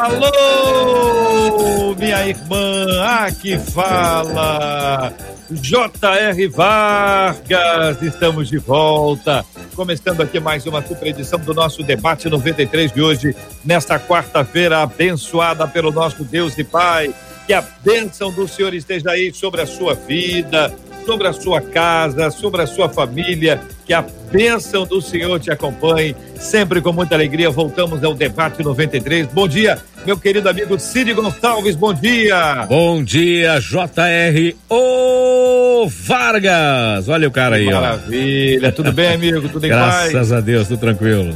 Alô, minha irmã. Aqui fala J.R. Vargas. Estamos de volta Começando aqui mais uma super edição do nosso debate 93 de hoje, nesta quarta-feira, abençoada pelo nosso Deus e Pai. Que a bênção do Senhor esteja aí sobre a sua vida, sobre a sua casa, sobre a sua família. Que a bênção do Senhor te acompanhe. Sempre com muita alegria, voltamos ao debate 93. Bom dia, meu querido amigo Cid Gonçalves. Bom dia. Bom dia, JR. Ô Vargas. Olha o cara aí, Maravilha. ó. Tudo bem, amigo? Tudo em Graças paz? Graças a Deus, tudo tranquilo.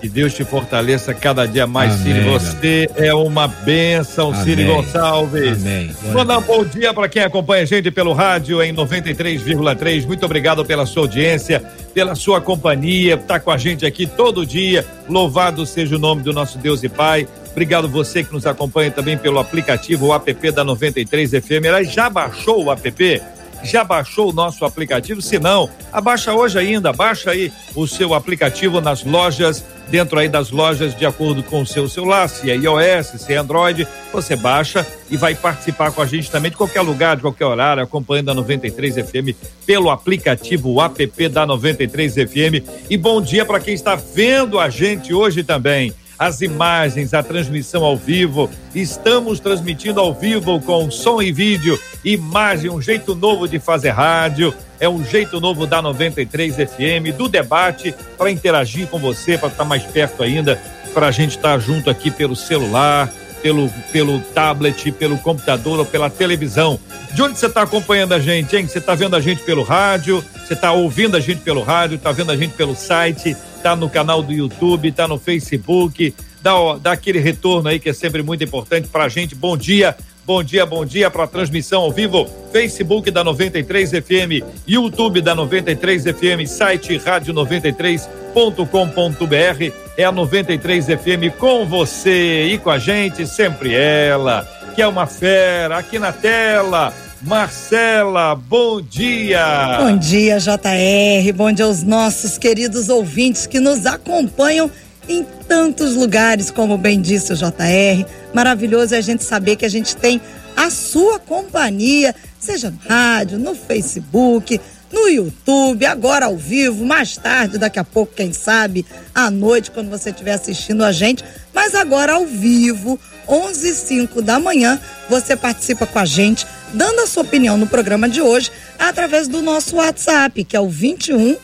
Que Deus te fortaleça cada dia mais, Amém, Ciro. Você é uma bênção, Ciro Gonçalves. Amém. Mandar um bom dia para quem acompanha a gente pelo rádio em 93,3. Muito obrigado pela sua audiência, pela sua companhia, tá com a gente aqui todo dia. Louvado seja o nome do nosso Deus e Pai. Obrigado você que nos acompanha também pelo aplicativo o app da 93 FM. Ela já baixou o app? Já baixou o nosso aplicativo? Se não, abaixa hoje ainda, baixa aí o seu aplicativo nas lojas, dentro aí das lojas, de acordo com o seu celular, se é iOS, se é Android, você baixa e vai participar com a gente também de qualquer lugar, de qualquer horário, acompanhando a 93 FM pelo aplicativo app da 93 FM. E bom dia para quem está vendo a gente hoje também as imagens, a transmissão ao vivo. Estamos transmitindo ao vivo com som e vídeo, imagem, um jeito novo de fazer rádio. É um jeito novo da 93 FM, do debate, para interagir com você, para estar mais perto ainda, para a gente estar junto aqui pelo celular, pelo, pelo tablet, pelo computador ou pela televisão. De onde você está acompanhando a gente, hein? Você está vendo a gente pelo rádio, você está ouvindo a gente pelo rádio, está vendo a gente pelo site, está no canal do YouTube, está no Facebook, dá, dá aquele retorno aí que é sempre muito importante para a gente. Bom dia, bom dia, bom dia para a transmissão ao vivo, Facebook da 93 FM, YouTube da 93 FM, site rádio 93.com.br. É a 93 FM com você e com a gente, sempre ela, que é uma fera, aqui na tela. Marcela, bom dia. Bom dia, JR. Bom dia aos nossos queridos ouvintes que nos acompanham em tantos lugares, como bem disse o JR. Maravilhoso é a gente saber que a gente tem a sua companhia, seja no rádio, no Facebook, no YouTube, agora ao vivo, mais tarde, daqui a pouco, quem sabe, à noite, quando você estiver assistindo a gente, mas agora ao vivo, 11 e 05 da manhã, você participa com a gente, dando a sua opinião no programa de hoje, através do nosso WhatsApp, que é o 21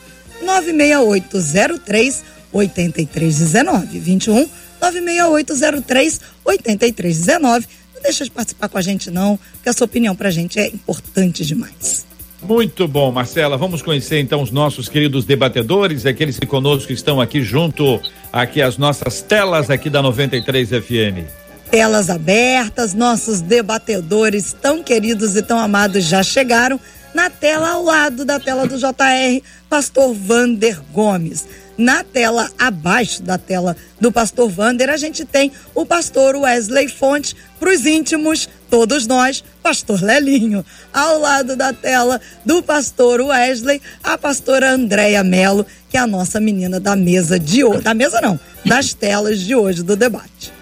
96803 8319. 21 96803 8319. Não deixa de participar com a gente, não, porque a sua opinião pra gente é importante demais. Muito bom, Marcela. Vamos conhecer então os nossos queridos debatedores, aqueles que conosco estão aqui junto aqui às nossas telas aqui da 93 FM. Telas abertas, nossos debatedores tão queridos e tão amados já chegaram. Na tela ao lado da tela do JR, Pastor Vander Gomes. Na tela abaixo da tela do pastor Vander, a gente tem o pastor Wesley Fonte, para os íntimos, todos nós, pastor Lelinho. Ao lado da tela do pastor Wesley, a pastora Andréia Melo, que é a nossa menina da mesa de hoje. Da mesa não, das telas de hoje do debate.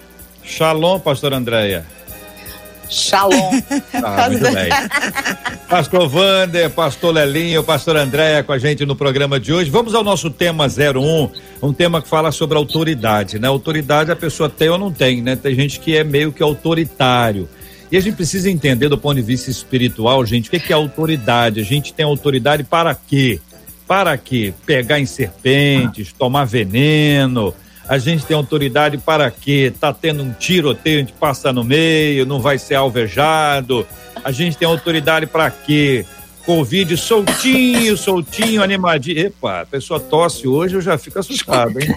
Shalom, pastor Andréia. Shalom. Ah, muito bem. Pastor Vander, pastor Lelinho, pastor Andréia com a gente no programa de hoje. Vamos ao nosso tema 01, um tema que fala sobre autoridade, né? Autoridade a pessoa tem ou não tem, né? Tem gente que é meio que autoritário. E a gente precisa entender do ponto de vista espiritual, gente, o que é autoridade? A gente tem autoridade para quê? Para quê? Pegar em serpentes, tomar veneno, a gente tem autoridade para quê? Tá tendo um tiroteio, a gente passa no meio, não vai ser alvejado. A gente tem autoridade para quê? Covid soltinho, soltinho, animadinho. Epa, a pessoa tosse hoje, eu já fico assustado, hein?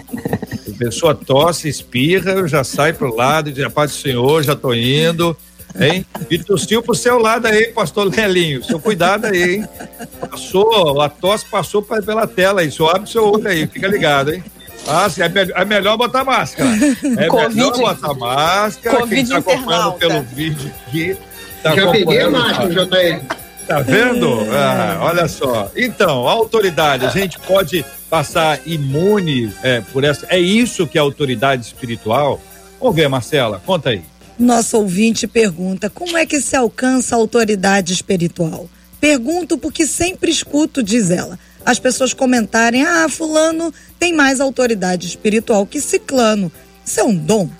A pessoa tosse, espirra, eu já saio pro lado, diz, paz do Senhor, já tô indo. Hein? E tossiu pro seu lado aí, pastor Lelinho. Seu cuidado aí, hein? Passou, a tosse passou pela tela aí. Só abre seu olho aí, fica ligado, hein? Ah, sim, é, me é melhor botar máscara. É COVID, melhor botar máscara. COVID Quem tá acompanhando pelo vídeo aqui. Tá Já peguei a máscara, JR. Tá vendo? Ah, olha só. Então, a autoridade, a gente pode passar imune é, por essa. É isso que é autoridade espiritual? Vamos ver, Marcela, conta aí. Nosso ouvinte pergunta: como é que se alcança a autoridade espiritual? Pergunto porque sempre escuto, diz ela, as pessoas comentarem: ah, Fulano tem mais autoridade espiritual que Ciclano. Isso é um dom?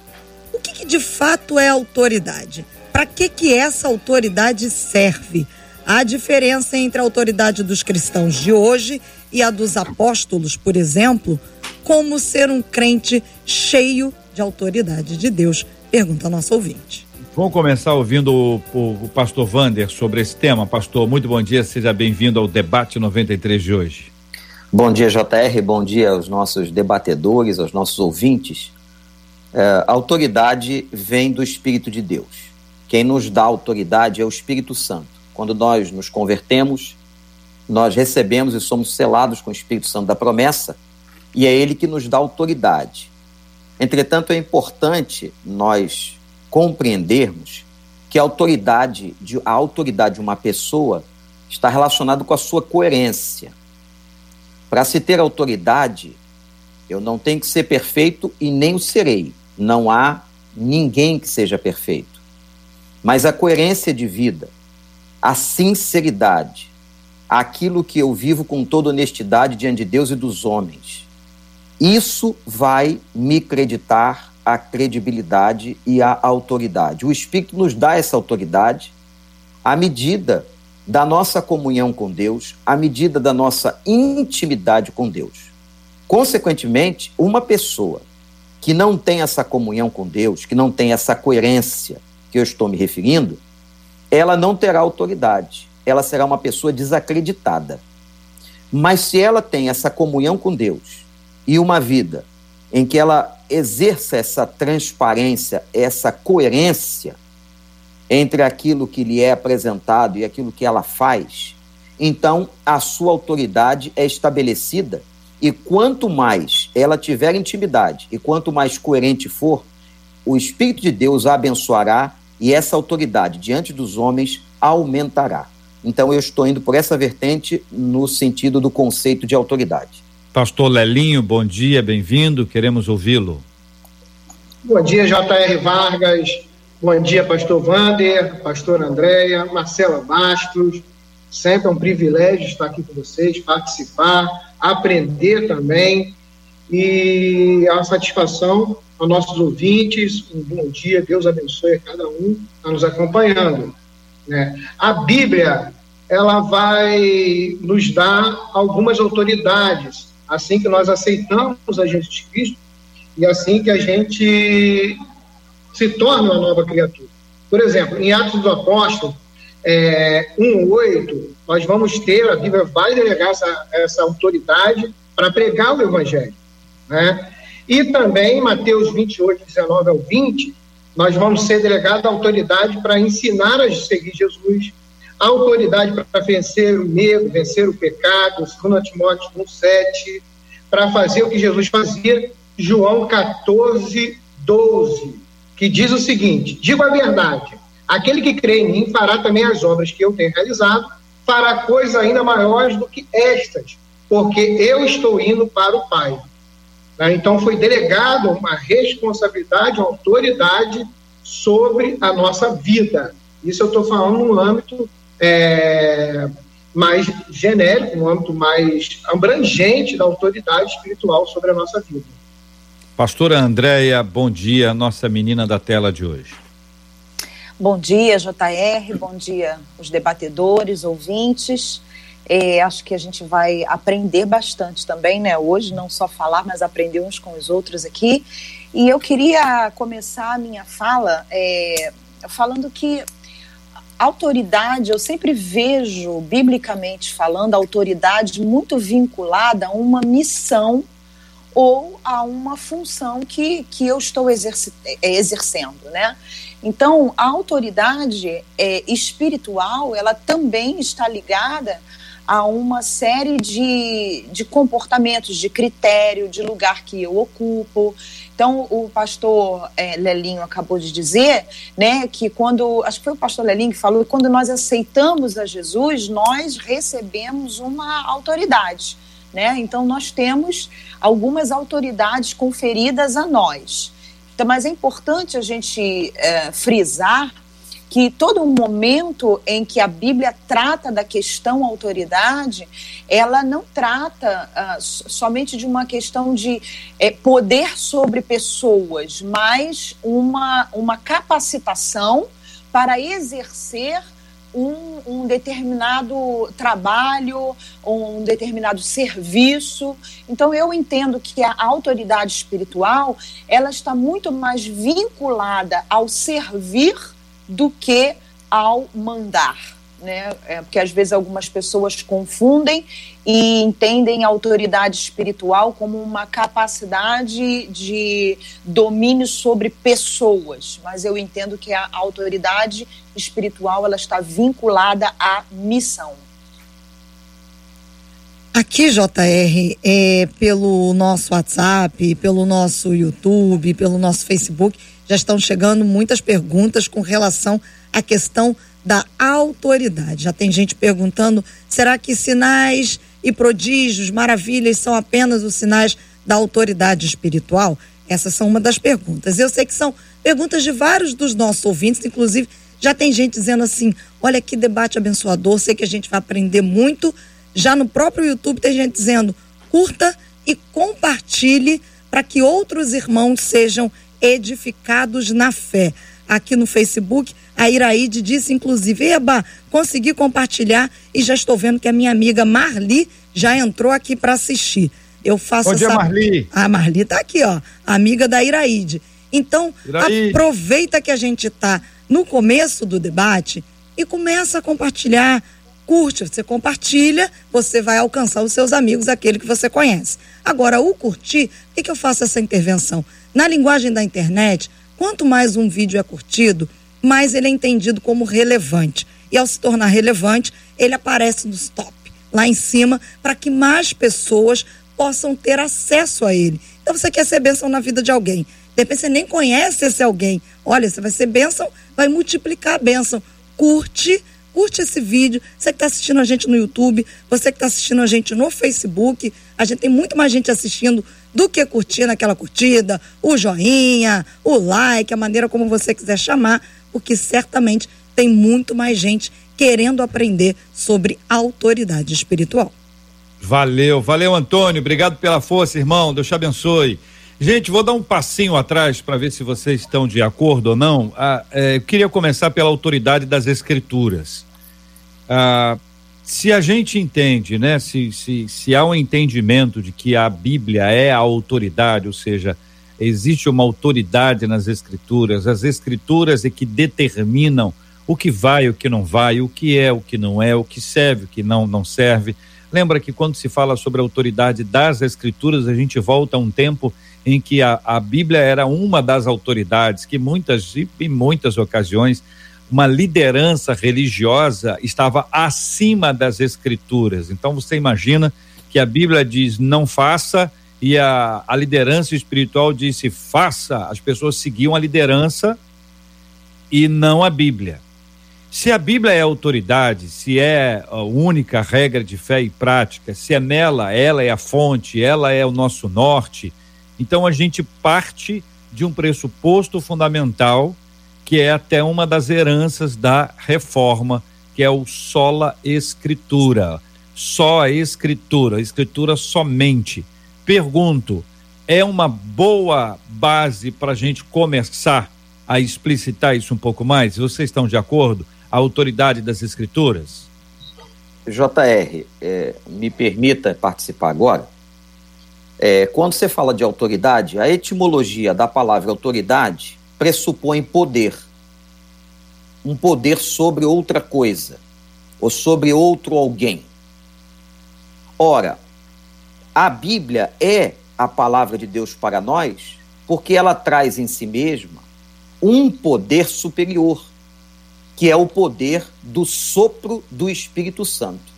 O que, que de fato é autoridade? Para que, que essa autoridade serve? Há diferença entre a autoridade dos cristãos de hoje e a dos apóstolos, por exemplo? Como ser um crente cheio de autoridade de Deus? Pergunta a nossa ouvinte. Vamos começar ouvindo o, o, o pastor Vander sobre esse tema. Pastor, muito bom dia, seja bem-vindo ao debate 93 de hoje. Bom dia, JR. Bom dia aos nossos debatedores, aos nossos ouvintes. É, a autoridade vem do Espírito de Deus. Quem nos dá autoridade é o Espírito Santo. Quando nós nos convertemos, nós recebemos e somos selados com o Espírito Santo da promessa, e é ele que nos dá autoridade. Entretanto, é importante nós compreendermos que a autoridade de, a autoridade de uma pessoa está relacionada com a sua coerência. Para se ter autoridade, eu não tenho que ser perfeito e nem o serei. Não há ninguém que seja perfeito. Mas a coerência de vida, a sinceridade, aquilo que eu vivo com toda honestidade diante de Deus e dos homens, isso vai me creditar a credibilidade e a autoridade. O Espírito nos dá essa autoridade à medida da nossa comunhão com Deus, à medida da nossa intimidade com Deus. Consequentemente, uma pessoa que não tem essa comunhão com Deus, que não tem essa coerência que eu estou me referindo, ela não terá autoridade. Ela será uma pessoa desacreditada. Mas se ela tem essa comunhão com Deus e uma vida em que ela exerça essa transparência, essa coerência entre aquilo que lhe é apresentado e aquilo que ela faz, então a sua autoridade é estabelecida e quanto mais ela tiver intimidade e quanto mais coerente for, o Espírito de Deus a abençoará e essa autoridade diante dos homens aumentará. Então eu estou indo por essa vertente no sentido do conceito de autoridade. Pastor Lelinho, bom dia, bem-vindo, queremos ouvi-lo. Bom dia, J.R. Vargas. Bom dia, pastor Vander, pastor Andréia, Marcela Bastos. Sempre é um privilégio estar aqui com vocês, participar, aprender também. E é uma satisfação aos nossos ouvintes. Um bom dia, Deus abençoe a cada um que está nos acompanhando. Né? A Bíblia, ela vai nos dar algumas autoridades, assim que nós aceitamos a Jesus Cristo e assim que a gente se torna uma nova criatura. Por exemplo, em Atos do Apóstolo, é, 1,8, nós vamos ter, a Bíblia vai delegar essa, essa autoridade para pregar o Evangelho. Né? E também, em Mateus 28, 19 ao 20, nós vamos ser delegados a autoridade para ensinar a seguir Jesus, autoridade para vencer o medo, vencer o pecado, 2 Timóteo 1,7, para fazer o que Jesus fazia, João 14, 12, que diz o seguinte: digo a verdade, aquele que crê em mim fará também as obras que eu tenho realizado, fará coisas ainda maiores do que estas, porque eu estou indo para o Pai. Né? Então foi delegado uma responsabilidade, uma autoridade sobre a nossa vida. Isso eu estou falando no âmbito é, mais genérico, no âmbito mais abrangente da autoridade espiritual sobre a nossa vida. Pastora Andréia, bom dia, nossa menina da tela de hoje. Bom dia, JR, bom dia os debatedores, ouvintes. É, acho que a gente vai aprender bastante também, né? Hoje, não só falar, mas aprender uns com os outros aqui. E eu queria começar a minha fala é, falando que autoridade, eu sempre vejo, biblicamente falando, a autoridade muito vinculada a uma missão ou a uma função que, que eu estou exerci, exercendo, né? Então, a autoridade é, espiritual, ela também está ligada a uma série de, de comportamentos, de critério, de lugar que eu ocupo. Então, o pastor é, Lelinho acabou de dizer, né, que quando, acho que foi o pastor Lelinho que falou, que quando nós aceitamos a Jesus, nós recebemos uma autoridade, né? Então, nós temos algumas autoridades conferidas a nós. Então, mas é importante a gente é, frisar que todo momento em que a Bíblia trata da questão autoridade, ela não trata uh, somente de uma questão de é, poder sobre pessoas, mas uma, uma capacitação para exercer um, um, determinado trabalho, um determinado serviço. Então eu entendo que a autoridade espiritual ela está muito mais vinculada ao servir do que ao mandar. Né? É, porque às vezes algumas pessoas confundem e entendem a autoridade espiritual como uma capacidade de domínio sobre pessoas, mas eu entendo que a autoridade espiritual ela está vinculada à missão. Aqui, JR, é, pelo nosso WhatsApp, pelo nosso YouTube, pelo nosso Facebook, já estão chegando muitas perguntas com relação à questão da autoridade. Já tem gente perguntando: será que sinais e prodígios, maravilhas são apenas os sinais da autoridade espiritual? Essas são uma das perguntas. Eu sei que são perguntas de vários dos nossos ouvintes, inclusive já tem gente dizendo assim: olha que debate abençoador, sei que a gente vai aprender muito. Já no próprio YouTube tem gente dizendo: curta e compartilhe para que outros irmãos sejam edificados na fé. Aqui no Facebook, a Iraíde disse, inclusive, Eba, consegui compartilhar e já estou vendo que a minha amiga Marli já entrou aqui para assistir. Eu faço dia, essa... Marli. A Marli está aqui, ó, amiga da Iraíde. Então, aproveita que a gente está no começo do debate e começa a compartilhar. Curte, você compartilha, você vai alcançar os seus amigos, aquele que você conhece. Agora, o curtir, por que, que eu faço essa intervenção? Na linguagem da internet, quanto mais um vídeo é curtido, mais ele é entendido como relevante. E ao se tornar relevante, ele aparece nos top, lá em cima, para que mais pessoas possam ter acesso a ele. Então você quer ser bênção na vida de alguém. De repente você nem conhece esse alguém. Olha, você vai ser bênção, vai multiplicar a bênção. Curte, curte esse vídeo. Você que está assistindo a gente no YouTube, você que está assistindo a gente no Facebook, a gente tem muito mais gente assistindo do que curtir aquela curtida, o joinha, o like, a maneira como você quiser chamar, porque certamente tem muito mais gente querendo aprender sobre autoridade espiritual. Valeu, valeu Antônio, obrigado pela força, irmão, Deus te abençoe. Gente, vou dar um passinho atrás para ver se vocês estão de acordo ou não. Ah, é, eu queria começar pela autoridade das escrituras. Ah, se a gente entende, né, se, se, se há um entendimento de que a Bíblia é a autoridade, ou seja, existe uma autoridade nas escrituras, as escrituras é que determinam o que vai, o que não vai, o que é, o que não é, o que serve, o que não, não serve. Lembra que quando se fala sobre a autoridade das escrituras, a gente volta a um tempo em que a, a Bíblia era uma das autoridades que muitas, em muitas ocasiões, uma liderança religiosa estava acima das escrituras. Então você imagina que a Bíblia diz não faça e a, a liderança espiritual disse faça. As pessoas seguiam a liderança e não a Bíblia. Se a Bíblia é autoridade, se é a única regra de fé e prática, se é nela, ela é a fonte, ela é o nosso norte, então a gente parte de um pressuposto fundamental que é até uma das heranças da reforma, que é o sola escritura. Só a escritura, escritura somente. Pergunto, é uma boa base para a gente começar a explicitar isso um pouco mais? Vocês estão de acordo? A autoridade das escrituras? JR, é, me permita participar agora. É, quando você fala de autoridade, a etimologia da palavra autoridade pressupõe poder. Um poder sobre outra coisa, ou sobre outro alguém. Ora, a Bíblia é a palavra de Deus para nós, porque ela traz em si mesma um poder superior, que é o poder do sopro do Espírito Santo.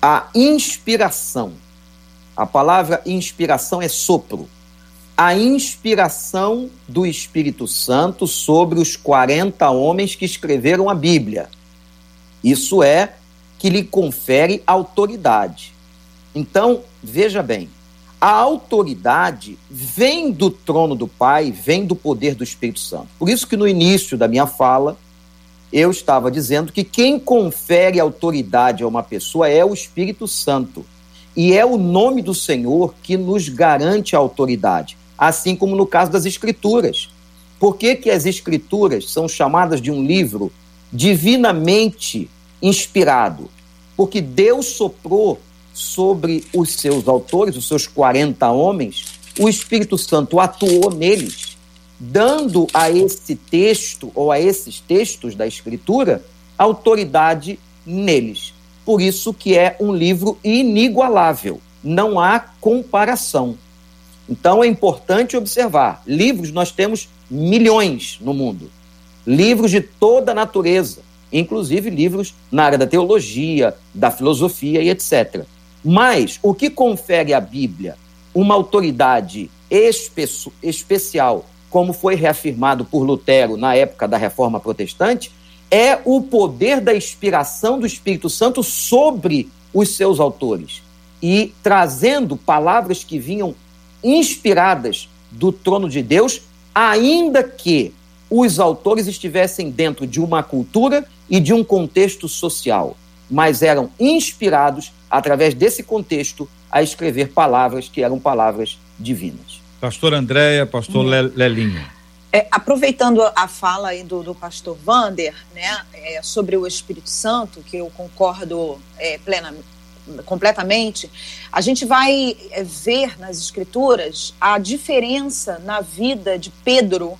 A inspiração. A palavra inspiração é sopro. A inspiração do Espírito Santo sobre os 40 homens que escreveram a Bíblia. Isso é que lhe confere autoridade. Então, veja bem, a autoridade vem do trono do Pai, vem do poder do Espírito Santo. Por isso que no início da minha fala, eu estava dizendo que quem confere autoridade a uma pessoa é o Espírito Santo. E é o nome do Senhor que nos garante a autoridade, assim como no caso das Escrituras. Por que, que as Escrituras são chamadas de um livro divinamente inspirado? Porque Deus soprou sobre os seus autores, os seus 40 homens, o Espírito Santo atuou neles, dando a esse texto ou a esses textos da Escritura autoridade neles. Por isso que é um livro inigualável, não há comparação. Então é importante observar, livros nós temos milhões no mundo. Livros de toda natureza, inclusive livros na área da teologia, da filosofia e etc. Mas o que confere à Bíblia uma autoridade espe especial, como foi reafirmado por Lutero na época da Reforma Protestante, é o poder da inspiração do Espírito Santo sobre os seus autores e trazendo palavras que vinham inspiradas do trono de Deus, ainda que os autores estivessem dentro de uma cultura e de um contexto social, mas eram inspirados através desse contexto, a escrever palavras que eram palavras divinas. Pastor Andréia, pastor hum. Lelinho. É, aproveitando a fala aí do, do pastor Vander, né, é, sobre o Espírito Santo, que eu concordo é, plenamente, completamente, a gente vai é, ver nas escrituras a diferença na vida de Pedro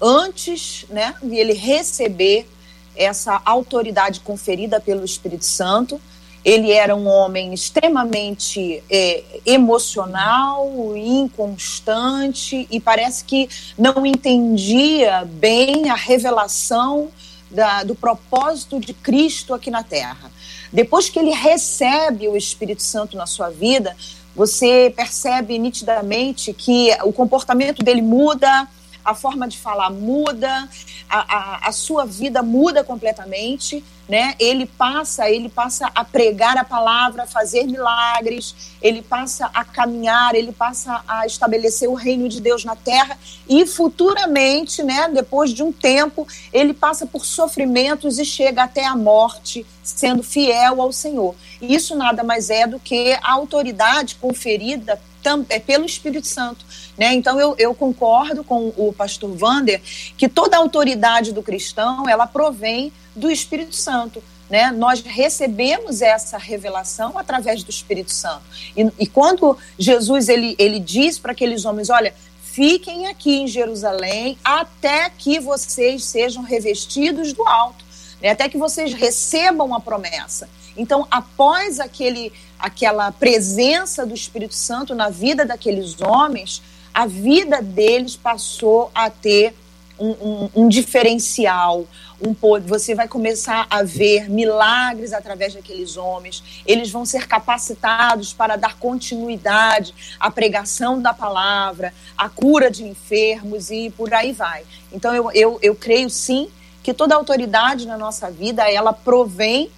antes né, de ele receber essa autoridade conferida pelo Espírito Santo ele era um homem extremamente é, emocional, inconstante e parece que não entendia bem a revelação da, do propósito de Cristo aqui na Terra. Depois que ele recebe o Espírito Santo na sua vida, você percebe nitidamente que o comportamento dele muda, a forma de falar muda, a, a, a sua vida muda completamente né? Ele passa, ele passa a pregar a palavra, a fazer milagres, ele passa a caminhar, ele passa a estabelecer o reino de Deus na terra e futuramente, né, depois de um tempo, ele passa por sofrimentos e chega até a morte, sendo fiel ao Senhor. E isso nada mais é do que a autoridade conferida é pelo Espírito Santo. Né? Então eu, eu concordo com o pastor Vander que toda a autoridade do cristão ela provém do Espírito Santo. Né? Nós recebemos essa revelação através do Espírito Santo. E, e quando Jesus ele, ele diz para aqueles homens: olha, fiquem aqui em Jerusalém até que vocês sejam revestidos do alto, né? até que vocês recebam a promessa. Então, após aquele, aquela presença do Espírito Santo na vida daqueles homens, a vida deles passou a ter um, um, um diferencial, um você vai começar a ver milagres através daqueles homens, eles vão ser capacitados para dar continuidade à pregação da palavra, à cura de enfermos e por aí vai. Então eu, eu, eu creio sim que toda autoridade na nossa vida ela provém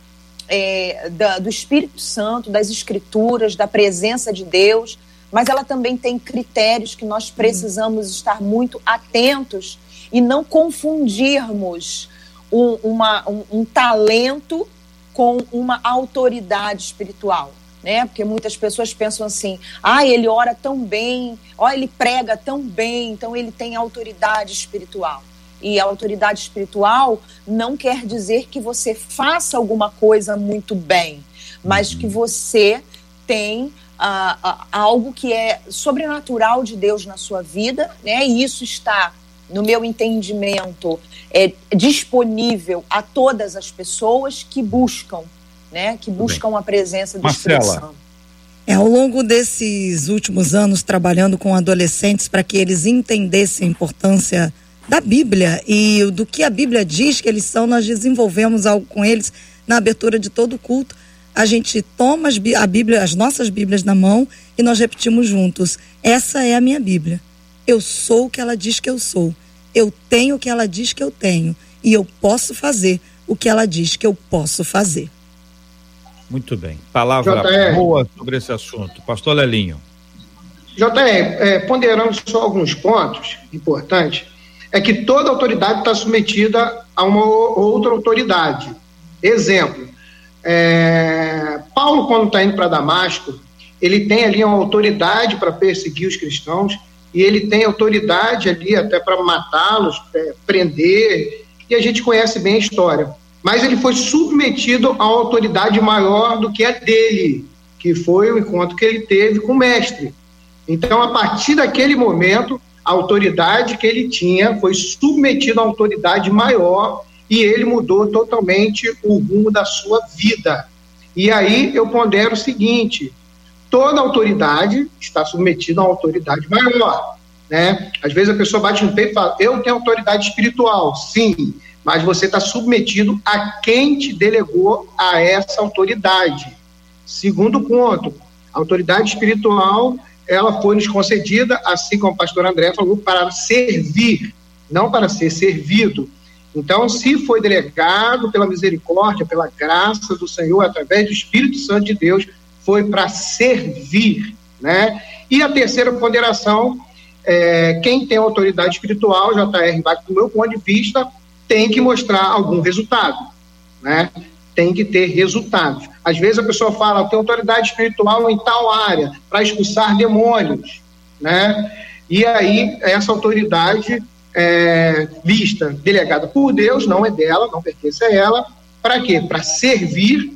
é, da, do Espírito Santo, das Escrituras, da presença de Deus, mas ela também tem critérios que nós precisamos estar muito atentos e não confundirmos um, uma, um, um talento com uma autoridade espiritual. Né? Porque muitas pessoas pensam assim: ah, ele ora tão bem, ó, ele prega tão bem, então ele tem autoridade espiritual. E a autoridade espiritual não quer dizer que você faça alguma coisa muito bem, mas que você tem ah, ah, algo que é sobrenatural de Deus na sua vida, né? E isso está no meu entendimento, é disponível a todas as pessoas que buscam, né? Que buscam a presença do Marcela. Espírito Santo. É, ao longo desses últimos anos, trabalhando com adolescentes para que eles entendessem a importância da Bíblia e do que a Bíblia diz que eles são, nós desenvolvemos algo com eles na abertura de todo o culto. A gente toma as, a Bíblia, as nossas Bíblias na mão e nós repetimos juntos. Essa é a minha Bíblia. Eu sou o que ela diz que eu sou. Eu tenho o que ela diz que eu tenho. E eu posso fazer o que ela diz que eu posso fazer. Muito bem. Palavra JR. boa sobre esse assunto. Pastor Lelinho. JR, é, ponderando só alguns pontos importantes, é que toda autoridade está submetida a uma outra autoridade. Exemplo, é, Paulo, quando está indo para Damasco, ele tem ali uma autoridade para perseguir os cristãos e ele tem autoridade ali até para matá-los, é, prender, e a gente conhece bem a história. Mas ele foi submetido a uma autoridade maior do que a dele, que foi o encontro que ele teve com o mestre. Então, a partir daquele momento, a autoridade que ele tinha foi submetida a uma autoridade maior e ele mudou totalmente o rumo da sua vida. E aí eu pondero o seguinte: toda autoridade está submetida a uma autoridade maior. Né? Às vezes a pessoa bate no peito e fala: Eu tenho autoridade espiritual. Sim, mas você está submetido a quem te delegou a essa autoridade. Segundo ponto: a autoridade espiritual ela foi nos concedida, assim como o pastor André falou, para servir, não para ser servido. Então, se foi delegado pela misericórdia, pela graça do Senhor, através do Espírito Santo de Deus, foi para servir, né? E a terceira ponderação, é, quem tem autoridade espiritual, JR, do meu ponto de vista, tem que mostrar algum resultado, né? Tem que ter resultados. Às vezes a pessoa fala, tem autoridade espiritual em tal área, para expulsar demônios, né? E aí, essa autoridade é, vista, delegada por Deus, não é dela, não pertence a ela. Para quê? Para servir,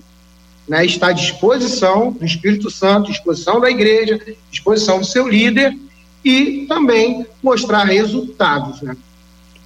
né, está à disposição do Espírito Santo, disposição da igreja, disposição do seu líder e também mostrar resultados. Né?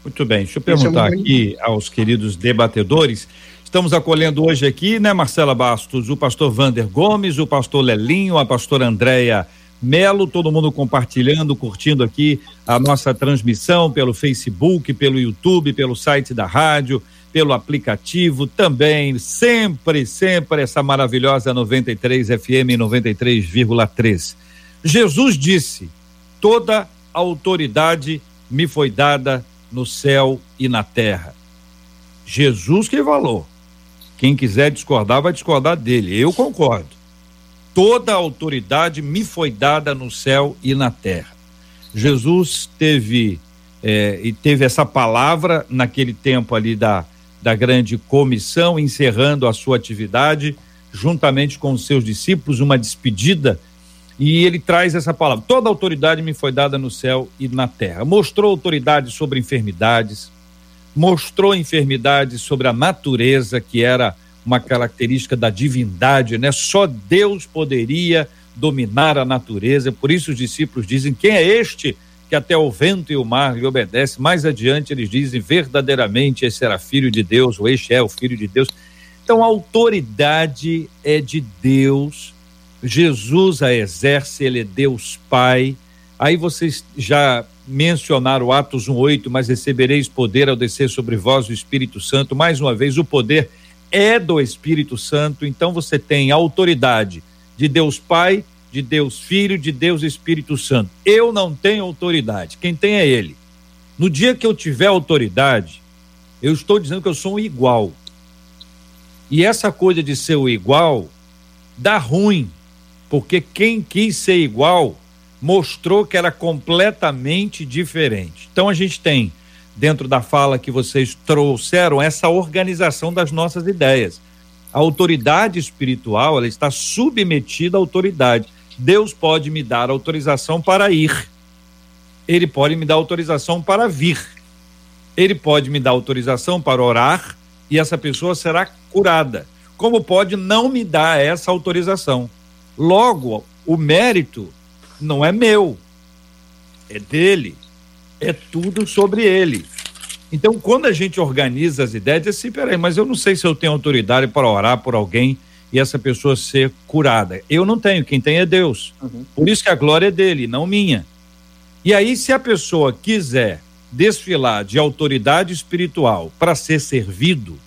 Muito bem, deixa eu perguntar é aqui aos queridos debatedores. Estamos acolhendo hoje aqui, né, Marcela Bastos, o pastor Vander Gomes, o pastor Lelinho, a pastora Andréia Melo, todo mundo compartilhando, curtindo aqui a nossa transmissão pelo Facebook, pelo YouTube, pelo site da rádio, pelo aplicativo também, sempre, sempre essa maravilhosa 93 FM 93,3. Jesus disse: Toda autoridade me foi dada no céu e na terra. Jesus que falou. Quem quiser discordar, vai discordar dele. Eu concordo toda a autoridade me foi dada no céu e na terra. Jesus teve é, e teve essa palavra naquele tempo ali da, da grande comissão, encerrando a sua atividade, juntamente com os seus discípulos, uma despedida, e ele traz essa palavra: toda autoridade me foi dada no céu e na terra. Mostrou autoridade sobre enfermidades, mostrou enfermidades sobre a natureza, que era uma característica da divindade, né? Só Deus poderia dominar a natureza. Por isso os discípulos dizem: quem é este que até o vento e o mar lhe obedece? Mais adiante eles dizem: verdadeiramente esse era filho de Deus, ou este é o filho de Deus. Então a autoridade é de Deus. Jesus a exerce, ele é Deus Pai. Aí vocês já mencionaram Atos 1:8, mas recebereis poder ao descer sobre vós o Espírito Santo. Mais uma vez o poder é do Espírito Santo, então você tem a autoridade de Deus Pai, de Deus Filho, de Deus Espírito Santo. Eu não tenho autoridade, quem tem é Ele. No dia que eu tiver autoridade, eu estou dizendo que eu sou um igual. E essa coisa de ser o igual dá ruim, porque quem quis ser igual mostrou que era completamente diferente. Então a gente tem dentro da fala que vocês trouxeram, essa organização das nossas ideias. A autoridade espiritual, ela está submetida à autoridade. Deus pode me dar autorização para ir. Ele pode me dar autorização para vir. Ele pode me dar autorização para orar e essa pessoa será curada. Como pode não me dar essa autorização? Logo, o mérito não é meu, é dele é tudo sobre ele. Então, quando a gente organiza as ideias, diz assim: peraí, mas eu não sei se eu tenho autoridade para orar por alguém e essa pessoa ser curada. Eu não tenho, quem tem é Deus. Uhum. Por isso que a glória é dele, não minha. E aí, se a pessoa quiser desfilar de autoridade espiritual para ser servido,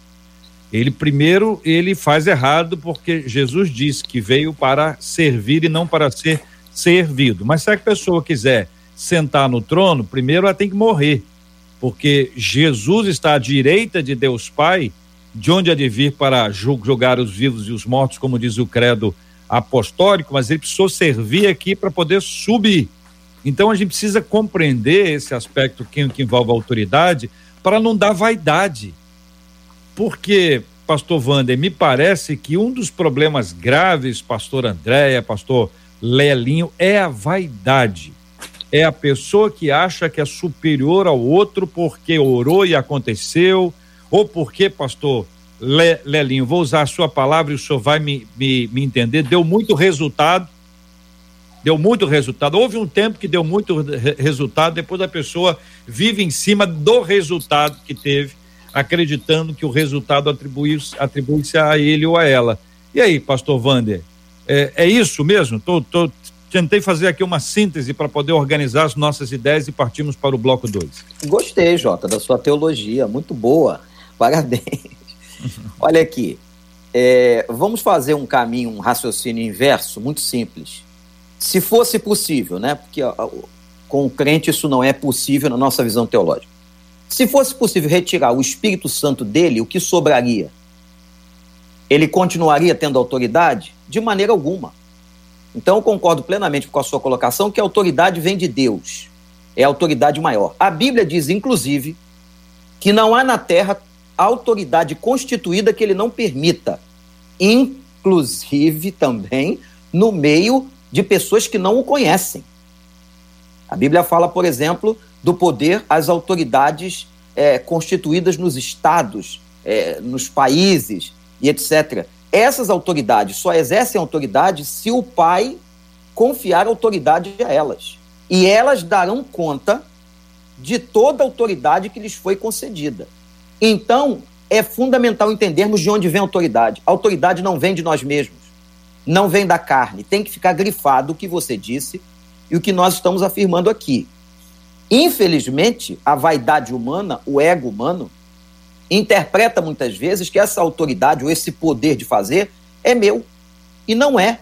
ele primeiro ele faz errado porque Jesus disse que veio para servir e não para ser servido. Mas se a pessoa quiser sentar no trono, primeiro ela tem que morrer, porque Jesus está à direita de Deus Pai, de onde há de vir para julgar os vivos e os mortos, como diz o credo apostólico, mas ele precisou servir aqui para poder subir. Então a gente precisa compreender esse aspecto que, que envolve a autoridade para não dar vaidade. Porque, pastor Wander, me parece que um dos problemas graves, pastor Andréia, pastor Lelinho, é a vaidade. É a pessoa que acha que é superior ao outro porque orou e aconteceu, ou porque, pastor Le, Lelinho, vou usar a sua palavra e o senhor vai me, me, me entender, deu muito resultado deu muito resultado. Houve um tempo que deu muito re resultado, depois a pessoa vive em cima do resultado que teve, acreditando que o resultado atribui-se atribui a ele ou a ela. E aí, pastor Vander, é, é isso mesmo? Tô, tô, tentei fazer aqui uma síntese para poder organizar as nossas ideias e partimos para o bloco 2. Gostei, Jota, da sua teologia, muito boa. Parabéns. Olha aqui, é, vamos fazer um caminho, um raciocínio inverso, muito simples se fosse possível, né? Porque ó, com o crente isso não é possível na nossa visão teológica. Se fosse possível retirar o Espírito Santo dele, o que sobraria? Ele continuaria tendo autoridade? De maneira alguma. Então eu concordo plenamente com a sua colocação que a autoridade vem de Deus. É a autoridade maior. A Bíblia diz, inclusive, que não há na terra autoridade constituída que ele não permita. Inclusive também no meio de pessoas que não o conhecem. A Bíblia fala, por exemplo, do poder às autoridades é, constituídas nos estados, é, nos países e etc. Essas autoridades só exercem autoridade se o pai confiar autoridade a elas. E elas darão conta de toda a autoridade que lhes foi concedida. Então, é fundamental entendermos de onde vem a autoridade. A autoridade não vem de nós mesmos não vem da carne. Tem que ficar grifado o que você disse e o que nós estamos afirmando aqui. Infelizmente, a vaidade humana, o ego humano, interpreta muitas vezes que essa autoridade ou esse poder de fazer é meu. E não é.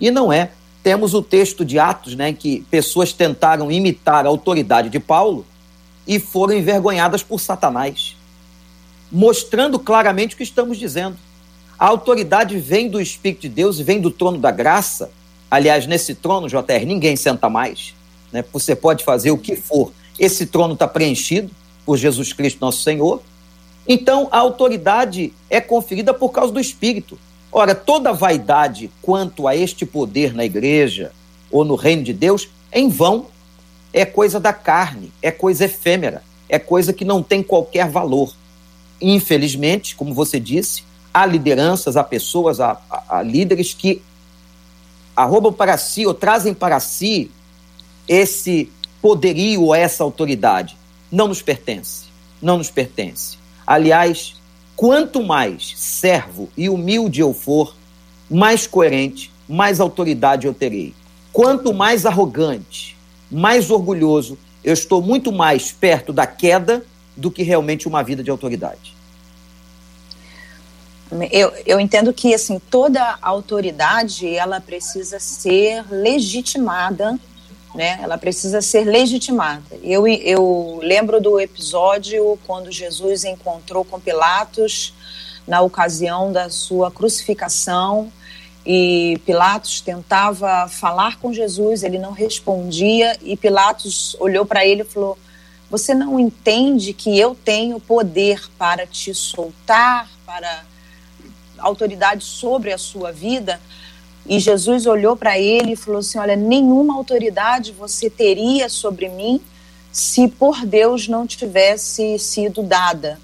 E não é. Temos o texto de Atos, né, em que pessoas tentaram imitar a autoridade de Paulo e foram envergonhadas por Satanás, mostrando claramente o que estamos dizendo. A autoridade vem do Espírito de Deus e vem do trono da graça. Aliás, nesse trono, JR, ninguém senta mais. Né? Você pode fazer o que for. Esse trono está preenchido por Jesus Cristo, nosso Senhor. Então, a autoridade é conferida por causa do Espírito. Ora, toda vaidade quanto a este poder na igreja ou no reino de Deus é em vão. É coisa da carne, é coisa efêmera, é coisa que não tem qualquer valor. Infelizmente, como você disse, há lideranças, há pessoas, há, há, há líderes que arrobam para si ou trazem para si esse poderio ou essa autoridade. Não nos pertence. Não nos pertence. Aliás, quanto mais servo e humilde eu for, mais coerente, mais autoridade eu terei. Quanto mais arrogante, mais orgulhoso, eu estou muito mais perto da queda do que realmente uma vida de autoridade. Eu, eu entendo que assim toda autoridade ela precisa ser legitimada, né? Ela precisa ser legitimada. Eu, eu lembro do episódio quando Jesus encontrou com Pilatos na ocasião da sua crucificação e Pilatos tentava falar com Jesus, ele não respondia e Pilatos olhou para ele e falou: "Você não entende que eu tenho poder para te soltar, para autoridade sobre a sua vida. E Jesus olhou para ele e falou assim: Olha, nenhuma autoridade você teria sobre mim se por Deus não tivesse sido dada.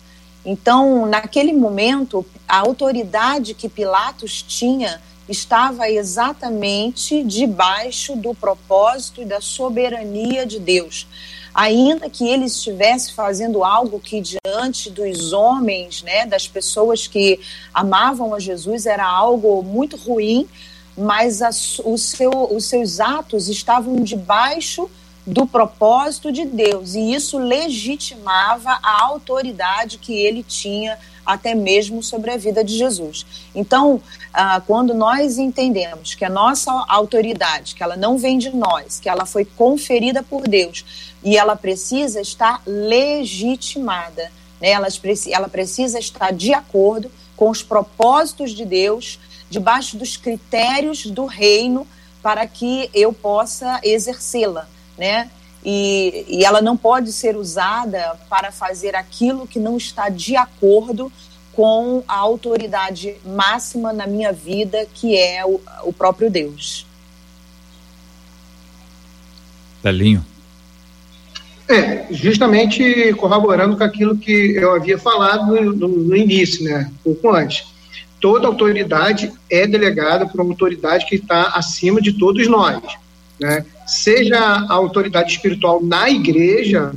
Então, naquele momento, a autoridade que Pilatos tinha estava exatamente debaixo do propósito e da soberania de Deus ainda que ele estivesse fazendo algo que diante dos homens, né, das pessoas que amavam a Jesus, era algo muito ruim, mas a, o seu, os seus atos estavam debaixo do propósito de Deus, e isso legitimava a autoridade que ele tinha até mesmo sobre a vida de Jesus. Então, ah, quando nós entendemos que a nossa autoridade, que ela não vem de nós, que ela foi conferida por Deus e ela precisa estar legitimada, né? ela, ela precisa estar de acordo com os propósitos de Deus, debaixo dos critérios do reino, para que eu possa exercê-la né? E, e ela não pode ser usada para fazer aquilo que não está de acordo com a autoridade máxima na minha vida, que é o, o próprio Deus. Belinho. É, justamente corroborando com aquilo que eu havia falado no, no, no início, né, um pouco antes. Toda autoridade é delegada por uma autoridade que está acima de todos nós né? seja a autoridade espiritual na igreja,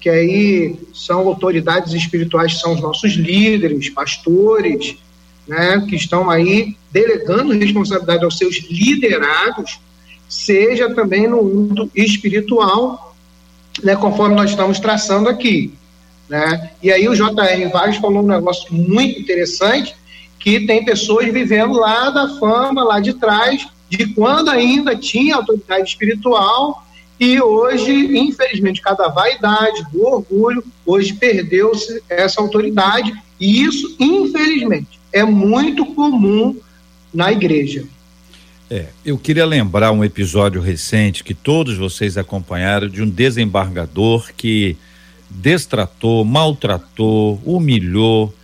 que aí são autoridades espirituais, são os nossos líderes, pastores, né, que estão aí delegando responsabilidade aos seus liderados, seja também no mundo espiritual, né, conforme nós estamos traçando aqui. Né? E aí o J.R. Vargas falou um negócio muito interessante, que tem pessoas vivendo lá da fama, lá de trás, de quando ainda tinha autoridade espiritual e hoje, infelizmente, cada vaidade, do orgulho, hoje perdeu-se essa autoridade e isso, infelizmente, é muito comum na igreja. É, eu queria lembrar um episódio recente que todos vocês acompanharam de um desembargador que destratou, maltratou, humilhou,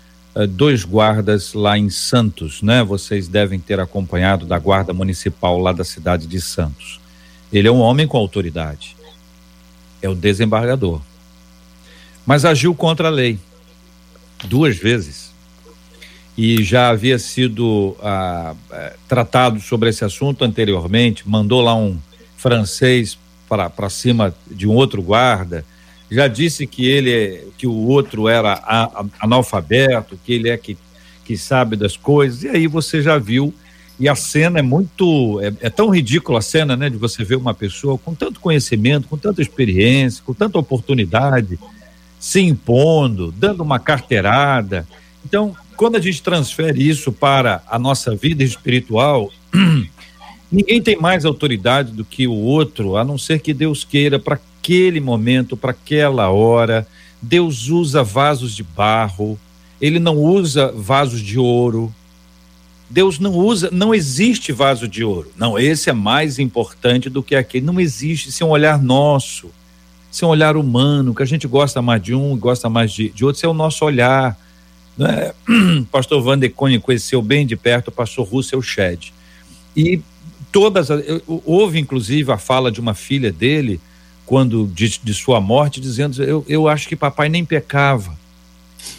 dois guardas lá em Santos, né? Vocês devem ter acompanhado da guarda municipal lá da cidade de Santos. Ele é um homem com autoridade. É o desembargador. Mas agiu contra a lei duas vezes. E já havia sido ah, eh, tratado sobre esse assunto anteriormente, mandou lá um francês para cima de um outro guarda já disse que ele é, que o outro era analfabeto, que ele é que, que sabe das coisas, e aí você já viu, e a cena é muito, é, é tão ridícula a cena, né, de você ver uma pessoa com tanto conhecimento, com tanta experiência, com tanta oportunidade, se impondo, dando uma carteirada. Então, quando a gente transfere isso para a nossa vida espiritual, ninguém tem mais autoridade do que o outro, a não ser que Deus queira para aquele momento, para aquela hora. Deus usa vasos de barro, ele não usa vasos de ouro. Deus não usa, não existe vaso de ouro. Não, esse é mais importante do que aquele. Não existe, esse é um olhar nosso, esse é um olhar humano, que a gente gosta mais de um, gosta mais de, de outro, esse é o nosso olhar. Né? Pastor Van de conheceu bem de perto o pastor Russell Shedd. E todas, houve inclusive a fala de uma filha dele, quando de, de sua morte, dizendo: eu, eu acho que papai nem pecava.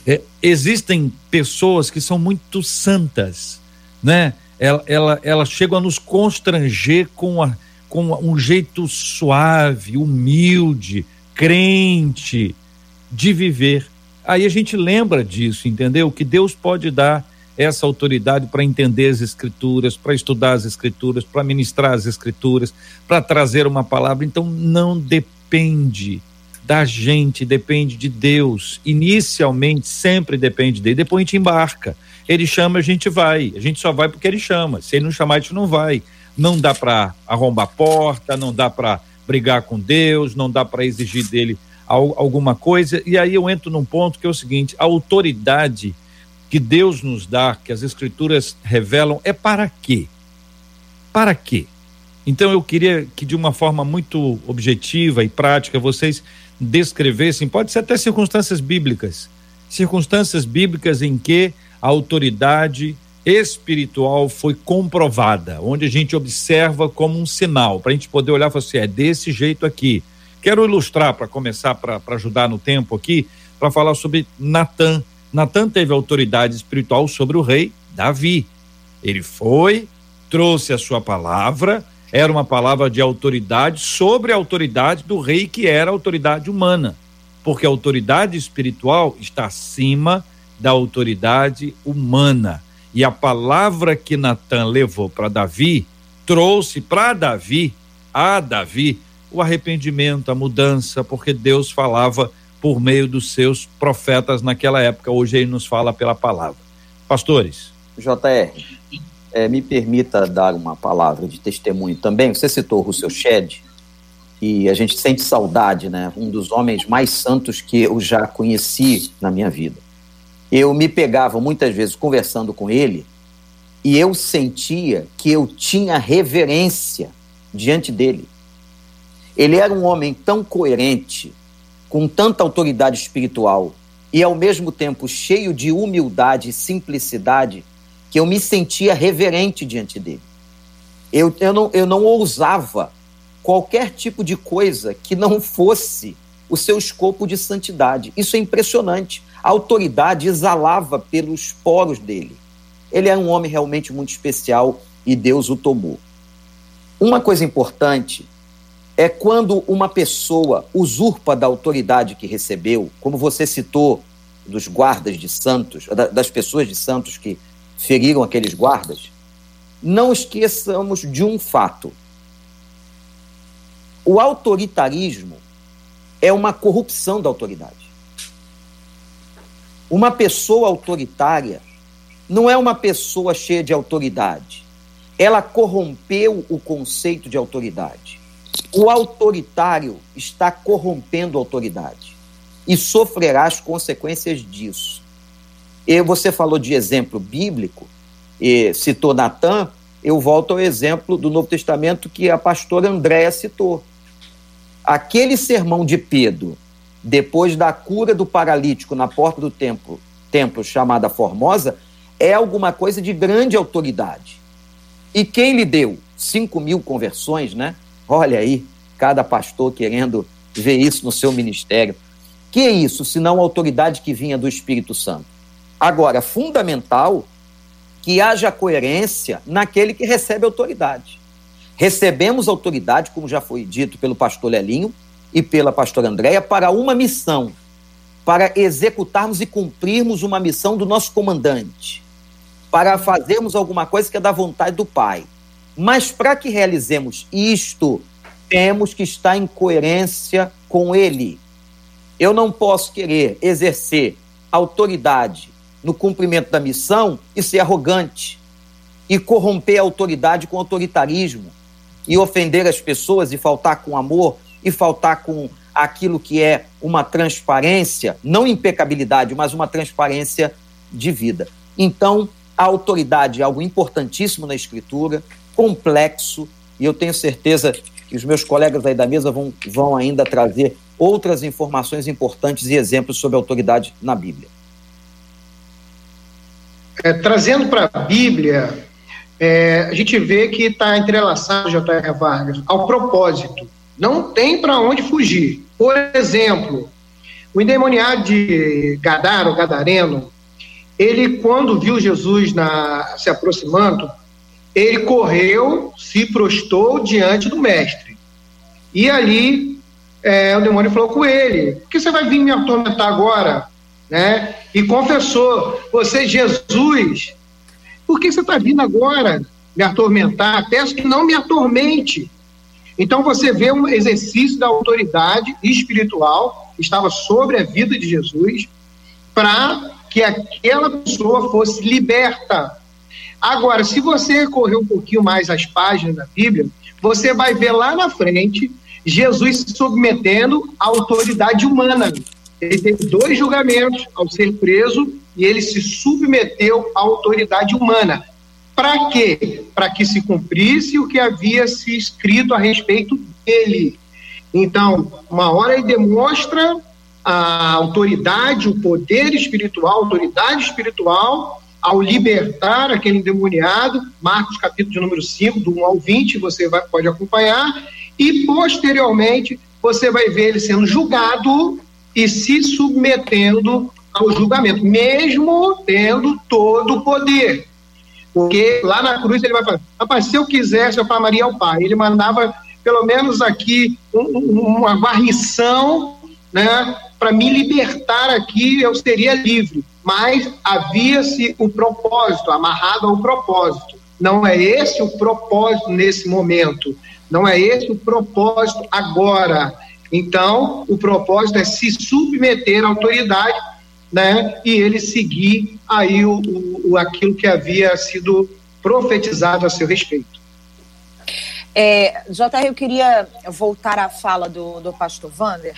É, existem pessoas que são muito santas, né? Ela, ela, ela chega a nos constranger com, a, com um jeito suave, humilde, crente de viver. Aí a gente lembra disso, entendeu? Que Deus pode dar essa autoridade para entender as escrituras, para estudar as escrituras, para ministrar as escrituras, para trazer uma palavra. Então não depende da gente, depende de Deus. Inicialmente sempre depende dele, depois a gente embarca. Ele chama, a gente vai. A gente só vai porque ele chama. Se ele não chamar, a gente não vai. Não dá para arrombar porta, não dá para brigar com Deus, não dá para exigir dele alguma coisa. E aí eu entro num ponto que é o seguinte: a autoridade que Deus nos dá, que as escrituras revelam, é para quê? Para quê? Então eu queria que de uma forma muito objetiva e prática vocês descrevessem, pode ser até circunstâncias bíblicas, circunstâncias bíblicas em que a autoridade espiritual foi comprovada, onde a gente observa como um sinal, para a gente poder olhar e falar assim, é desse jeito aqui. Quero ilustrar para começar, para ajudar no tempo aqui, para falar sobre Natan, Natan teve autoridade espiritual sobre o rei Davi. Ele foi, trouxe a sua palavra, era uma palavra de autoridade sobre a autoridade do rei, que era a autoridade humana, porque a autoridade espiritual está acima da autoridade humana. E a palavra que Natan levou para Davi, trouxe para Davi, a Davi, o arrependimento, a mudança, porque Deus falava por meio dos seus profetas naquela época. Hoje ele nos fala pela palavra. Pastores. JR, é, me permita dar uma palavra de testemunho também. Você citou Russell Shedd e a gente sente saudade, né? Um dos homens mais santos que eu já conheci na minha vida. Eu me pegava muitas vezes conversando com ele e eu sentia que eu tinha reverência diante dele. Ele era um homem tão coerente, com tanta autoridade espiritual e ao mesmo tempo cheio de humildade e simplicidade, que eu me sentia reverente diante dele. Eu, eu, não, eu não ousava qualquer tipo de coisa que não fosse o seu escopo de santidade. Isso é impressionante. A autoridade exalava pelos poros dele. Ele era um homem realmente muito especial e Deus o tomou. Uma coisa importante é quando uma pessoa usurpa da autoridade que recebeu, como você citou dos guardas de Santos, das pessoas de Santos que feriram aqueles guardas, não esqueçamos de um fato. O autoritarismo é uma corrupção da autoridade. Uma pessoa autoritária não é uma pessoa cheia de autoridade. Ela corrompeu o conceito de autoridade. O autoritário está corrompendo a autoridade e sofrerá as consequências disso. E você falou de exemplo bíblico, citou Natan, eu volto ao exemplo do Novo Testamento que a pastora Andréa citou. Aquele sermão de Pedro, depois da cura do paralítico na porta do templo, templo chamada Formosa, é alguma coisa de grande autoridade. E quem lhe deu? Cinco mil conversões, né? Olha aí, cada pastor querendo ver isso no seu ministério. Que é isso, senão a autoridade que vinha do Espírito Santo? Agora, fundamental que haja coerência naquele que recebe autoridade. Recebemos autoridade, como já foi dito pelo pastor Lelinho e pela pastora Andréia, para uma missão, para executarmos e cumprirmos uma missão do nosso comandante, para fazermos alguma coisa que é da vontade do Pai. Mas para que realizemos isto, temos que estar em coerência com Ele. Eu não posso querer exercer autoridade no cumprimento da missão e ser arrogante e corromper a autoridade com autoritarismo e ofender as pessoas e faltar com amor e faltar com aquilo que é uma transparência, não impecabilidade, mas uma transparência de vida. Então, a autoridade é algo importantíssimo na escritura, complexo, e eu tenho certeza que os meus colegas aí da mesa vão, vão ainda trazer outras informações importantes e exemplos sobre autoridade na Bíblia. É, trazendo para a Bíblia, é, a gente vê que está entrelaçado, J.R. Vargas, ao propósito. Não tem para onde fugir. Por exemplo, o endemoniado de Gadara, o Gadareno, ele, quando viu Jesus na, se aproximando, ele correu, se prostou diante do mestre. E ali é, o demônio falou com ele: Por que você vai vir me atormentar agora? Né? E confessou: Você, Jesus, por que você está vindo agora me atormentar? Peço que não me atormente. Então você vê um exercício da autoridade espiritual que estava sobre a vida de Jesus para que aquela pessoa fosse liberta Agora, se você correr um pouquinho mais as páginas da Bíblia, você vai ver lá na frente Jesus se submetendo à autoridade humana. Ele teve dois julgamentos ao ser preso e ele se submeteu à autoridade humana. Para quê? Para que se cumprisse o que havia se escrito a respeito dele. Então, uma hora ele demonstra a autoridade, o poder espiritual, a autoridade espiritual, ao libertar aquele endemoniado, Marcos capítulo de número 5, do 1 ao 20, você vai, pode acompanhar, e posteriormente você vai ver ele sendo julgado e se submetendo ao julgamento, mesmo tendo todo o poder. Porque lá na cruz ele vai falar, rapaz, se eu quisesse eu clamaria ao Pai. Ele mandava pelo menos aqui um, uma varrição, né, para me libertar aqui, eu seria livre mas havia-se o propósito, amarrado ao propósito. não é esse o propósito nesse momento, não é esse o propósito agora. Então, o propósito é se submeter à autoridade, né, e ele seguir aí o, o aquilo que havia sido profetizado a seu respeito. É, JR, eu queria voltar à fala do, do pastor Vander,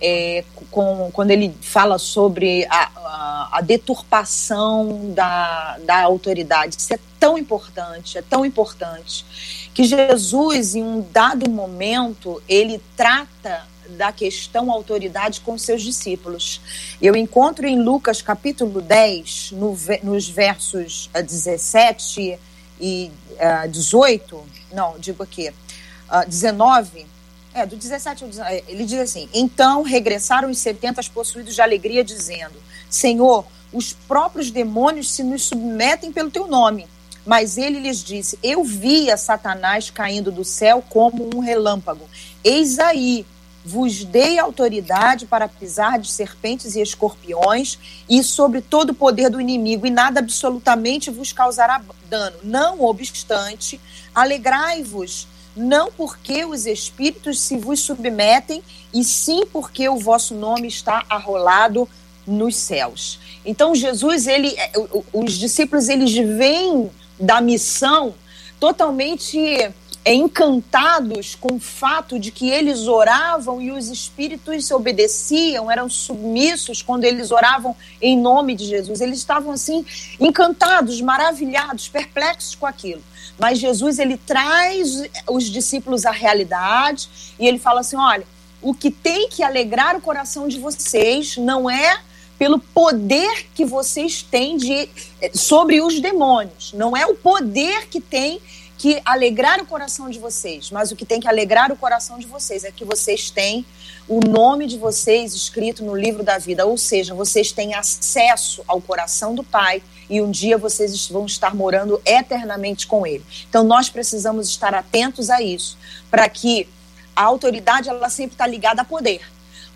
é, com, quando ele fala sobre a, a, a, deturpação da, da autoridade. Isso é tão importante, é tão importante, que Jesus, em um dado momento, ele trata da questão autoridade com seus discípulos. Eu encontro em Lucas capítulo 10, no, nos versos 17 e uh, 18, não, digo aqui, uh, 19, é, do 17 ao 19, ele diz assim: Então regressaram os 70 possuídos de alegria, dizendo: Senhor, os próprios demônios se nos submetem pelo teu nome. Mas ele lhes disse: Eu via Satanás caindo do céu como um relâmpago. Eis aí, vos dei autoridade para pisar de serpentes e escorpiões e sobre todo o poder do inimigo, e nada absolutamente vos causará dano. Não obstante, alegrai-vos não porque os espíritos se vos submetem, e sim porque o vosso nome está arrolado nos céus. Então Jesus, ele, é, os discípulos, eles vêm da missão totalmente encantados com o fato de que eles oravam e os espíritos obedeciam, eram submissos quando eles oravam em nome de Jesus. Eles estavam assim encantados, maravilhados, perplexos com aquilo. Mas Jesus ele traz os discípulos à realidade e ele fala assim: olha, o que tem que alegrar o coração de vocês não é pelo poder que vocês têm de, sobre os demônios, não é o poder que tem que alegrar o coração de vocês, mas o que tem que alegrar o coração de vocês é que vocês têm o nome de vocês escrito no livro da vida, ou seja, vocês têm acesso ao coração do Pai e um dia vocês vão estar morando eternamente com Ele. Então nós precisamos estar atentos a isso, para que a autoridade ela sempre está ligada a poder,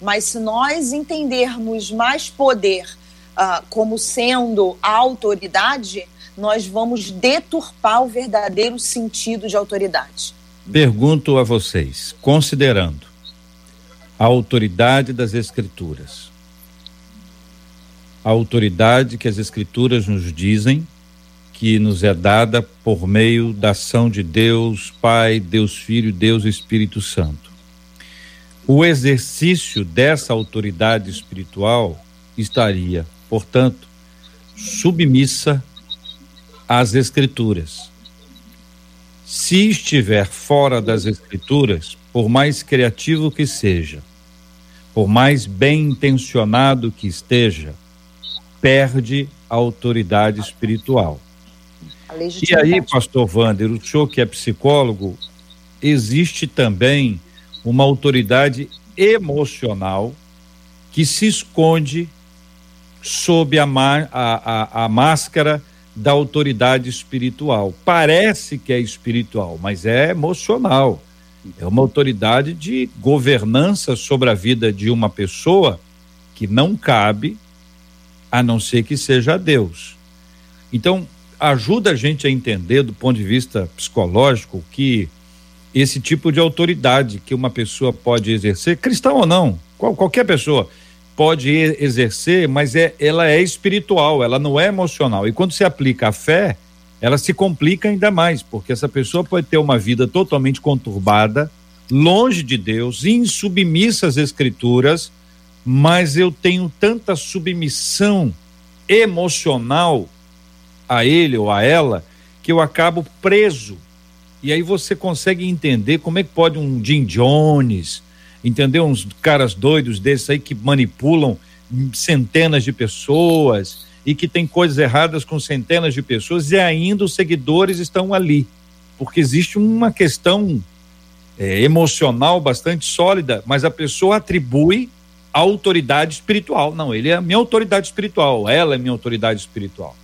mas se nós entendermos mais poder uh, como sendo a autoridade, nós vamos deturpar o verdadeiro sentido de autoridade. Pergunto a vocês, considerando a autoridade das Escrituras, a autoridade que as Escrituras nos dizem que nos é dada por meio da ação de Deus Pai, Deus Filho, Deus Espírito Santo. O exercício dessa autoridade espiritual estaria, portanto, submissa às Escrituras. Se estiver fora das Escrituras, por mais criativo que seja, por mais bem intencionado que esteja, perde a autoridade espiritual. A e aí, pastor Wander, o senhor que é psicólogo, existe também uma autoridade emocional que se esconde sob a, a, a, a máscara da autoridade espiritual. Parece que é espiritual, mas é emocional. É uma autoridade de governança sobre a vida de uma pessoa que não cabe a não ser que seja Deus. Então, ajuda a gente a entender do ponto de vista psicológico que esse tipo de autoridade que uma pessoa pode exercer, cristão ou não, qual, qualquer pessoa, pode exercer, mas é, ela é espiritual, ela não é emocional. E quando se aplica a fé, ela se complica ainda mais, porque essa pessoa pode ter uma vida totalmente conturbada, longe de Deus, insubmissa às escrituras, mas eu tenho tanta submissão emocional a ele ou a ela que eu acabo preso. E aí você consegue entender como é que pode um Jim Jones, entendeu? Uns caras doidos desses aí que manipulam centenas de pessoas e que tem coisas erradas com centenas de pessoas e ainda os seguidores estão ali. Porque existe uma questão é, emocional bastante sólida, mas a pessoa atribui a autoridade espiritual. Não, ele é a minha autoridade espiritual, ela é minha autoridade espiritual.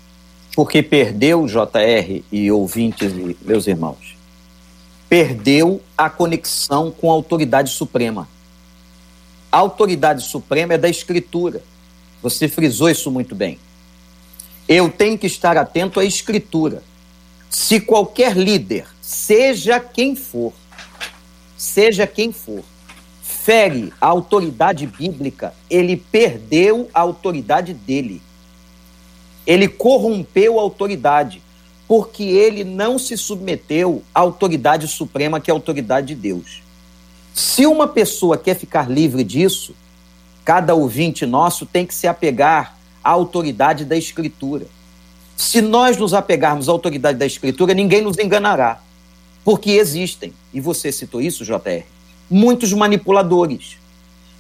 Porque perdeu, JR e ouvintes meus irmãos, perdeu a conexão com a autoridade suprema. A autoridade suprema é da Escritura. Você frisou isso muito bem. Eu tenho que estar atento à Escritura. Se qualquer líder, seja quem for, seja quem for, fere a autoridade bíblica, ele perdeu a autoridade dele. Ele corrompeu a autoridade, porque ele não se submeteu à autoridade suprema, que é a autoridade de Deus. Se uma pessoa quer ficar livre disso, cada ouvinte nosso tem que se apegar à autoridade da Escritura. Se nós nos apegarmos à autoridade da Escritura, ninguém nos enganará, porque existem, e você citou isso, JR, muitos manipuladores,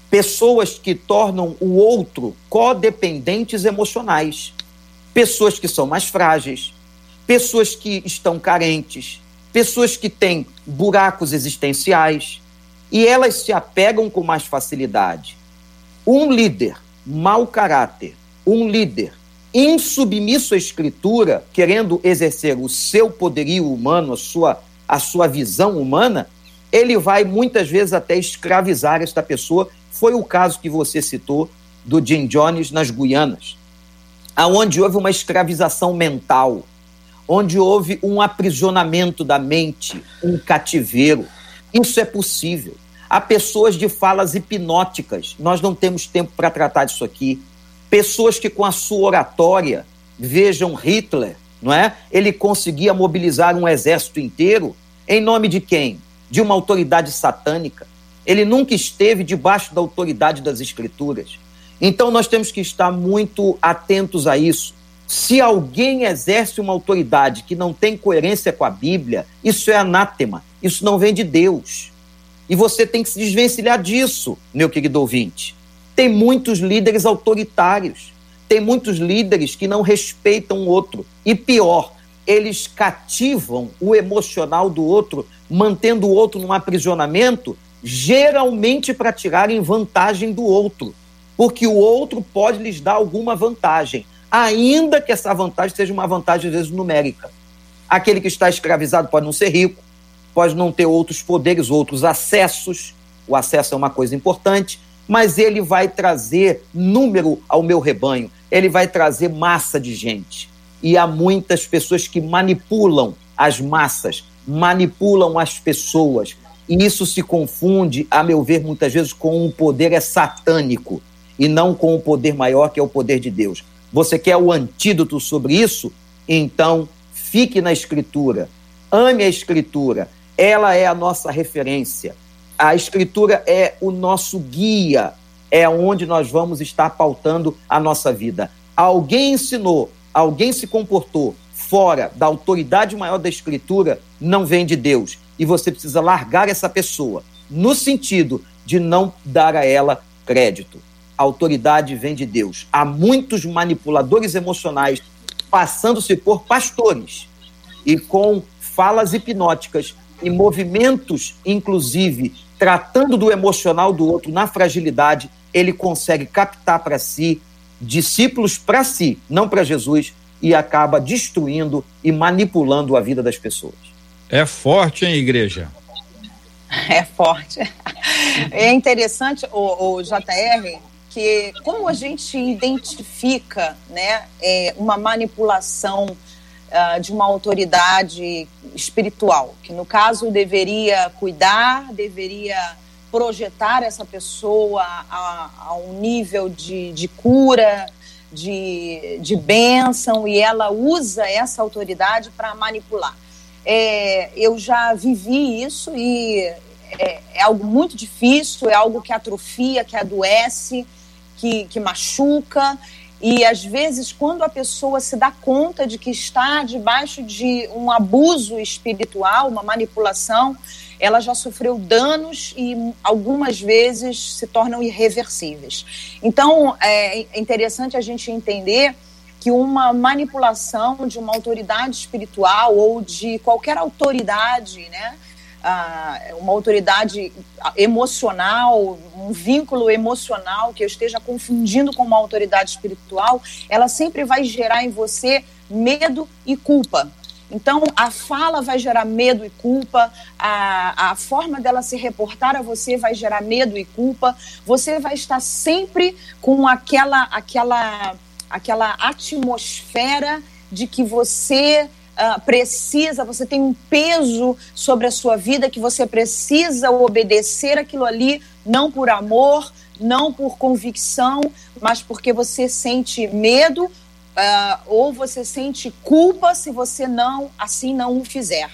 pessoas que tornam o outro codependentes emocionais, pessoas que são mais frágeis, pessoas que estão carentes, pessoas que têm buracos existenciais e elas se apegam com mais facilidade. Um líder mau caráter, um líder insubmisso à escritura, querendo exercer o seu poderio humano, a sua, a sua visão humana, ele vai muitas vezes até escravizar esta pessoa. Foi o caso que você citou do Jim Jones nas Guianas, aonde houve uma escravização mental, onde houve um aprisionamento da mente, um cativeiro. Isso é possível. Há pessoas de falas hipnóticas. Nós não temos tempo para tratar disso aqui. Pessoas que com a sua oratória, vejam Hitler, não é? Ele conseguia mobilizar um exército inteiro em nome de quem? de uma autoridade satânica. Ele nunca esteve debaixo da autoridade das Escrituras. Então nós temos que estar muito atentos a isso. Se alguém exerce uma autoridade que não tem coerência com a Bíblia, isso é anátema, isso não vem de Deus. E você tem que se desvencilhar disso, meu querido ouvinte. Tem muitos líderes autoritários, tem muitos líderes que não respeitam o outro. E pior, eles cativam o emocional do outro mantendo o outro num aprisionamento, geralmente para tirarem vantagem do outro, porque o outro pode lhes dar alguma vantagem, ainda que essa vantagem seja uma vantagem, às vezes, numérica. Aquele que está escravizado pode não ser rico, pode não ter outros poderes, outros acessos, o acesso é uma coisa importante, mas ele vai trazer número ao meu rebanho, ele vai trazer massa de gente. E há muitas pessoas que manipulam as massas manipulam as pessoas. E isso se confunde, a meu ver, muitas vezes com um poder é satânico e não com o poder maior que é o poder de Deus. Você quer o antídoto sobre isso? Então, fique na Escritura. Ame a Escritura. Ela é a nossa referência. A Escritura é o nosso guia. É onde nós vamos estar pautando a nossa vida. Alguém ensinou, alguém se comportou, fora da autoridade maior da Escritura não vem de Deus. E você precisa largar essa pessoa, no sentido de não dar a ela crédito. A autoridade vem de Deus. Há muitos manipuladores emocionais passando-se por pastores e com falas hipnóticas e movimentos, inclusive, tratando do emocional do outro na fragilidade, ele consegue captar para si discípulos para si, não para Jesus, e acaba destruindo e manipulando a vida das pessoas. É forte, hein, igreja? É forte. É interessante, o, o JR, que como a gente identifica né, é, uma manipulação uh, de uma autoridade espiritual, que no caso deveria cuidar, deveria projetar essa pessoa a, a um nível de, de cura, de, de bênção e ela usa essa autoridade para manipular. É, eu já vivi isso e é, é, algo muito difícil, é algo que atrofia, que adoece, que, que machuca. E às vezes, quando a pessoa se dá conta de que está debaixo de um abuso espiritual, uma manipulação, ela já sofreu danos e algumas vezes se tornam irreversíveis. Então, é interessante a gente entender que uma manipulação de uma autoridade espiritual ou de qualquer autoridade, né? Uma autoridade emocional, um vínculo emocional que eu esteja confundindo com uma autoridade espiritual, ela sempre vai gerar em você medo e culpa. Então, a fala vai gerar medo e culpa, a, a forma dela se reportar a você vai gerar medo e culpa, você vai estar sempre com aquela, aquela, aquela atmosfera de que você uh, precisa, você tem um peso sobre a sua vida que você precisa obedecer aquilo ali, não por amor, não por convicção, mas porque você sente medo uh, ou você sente culpa se você não assim não o fizer.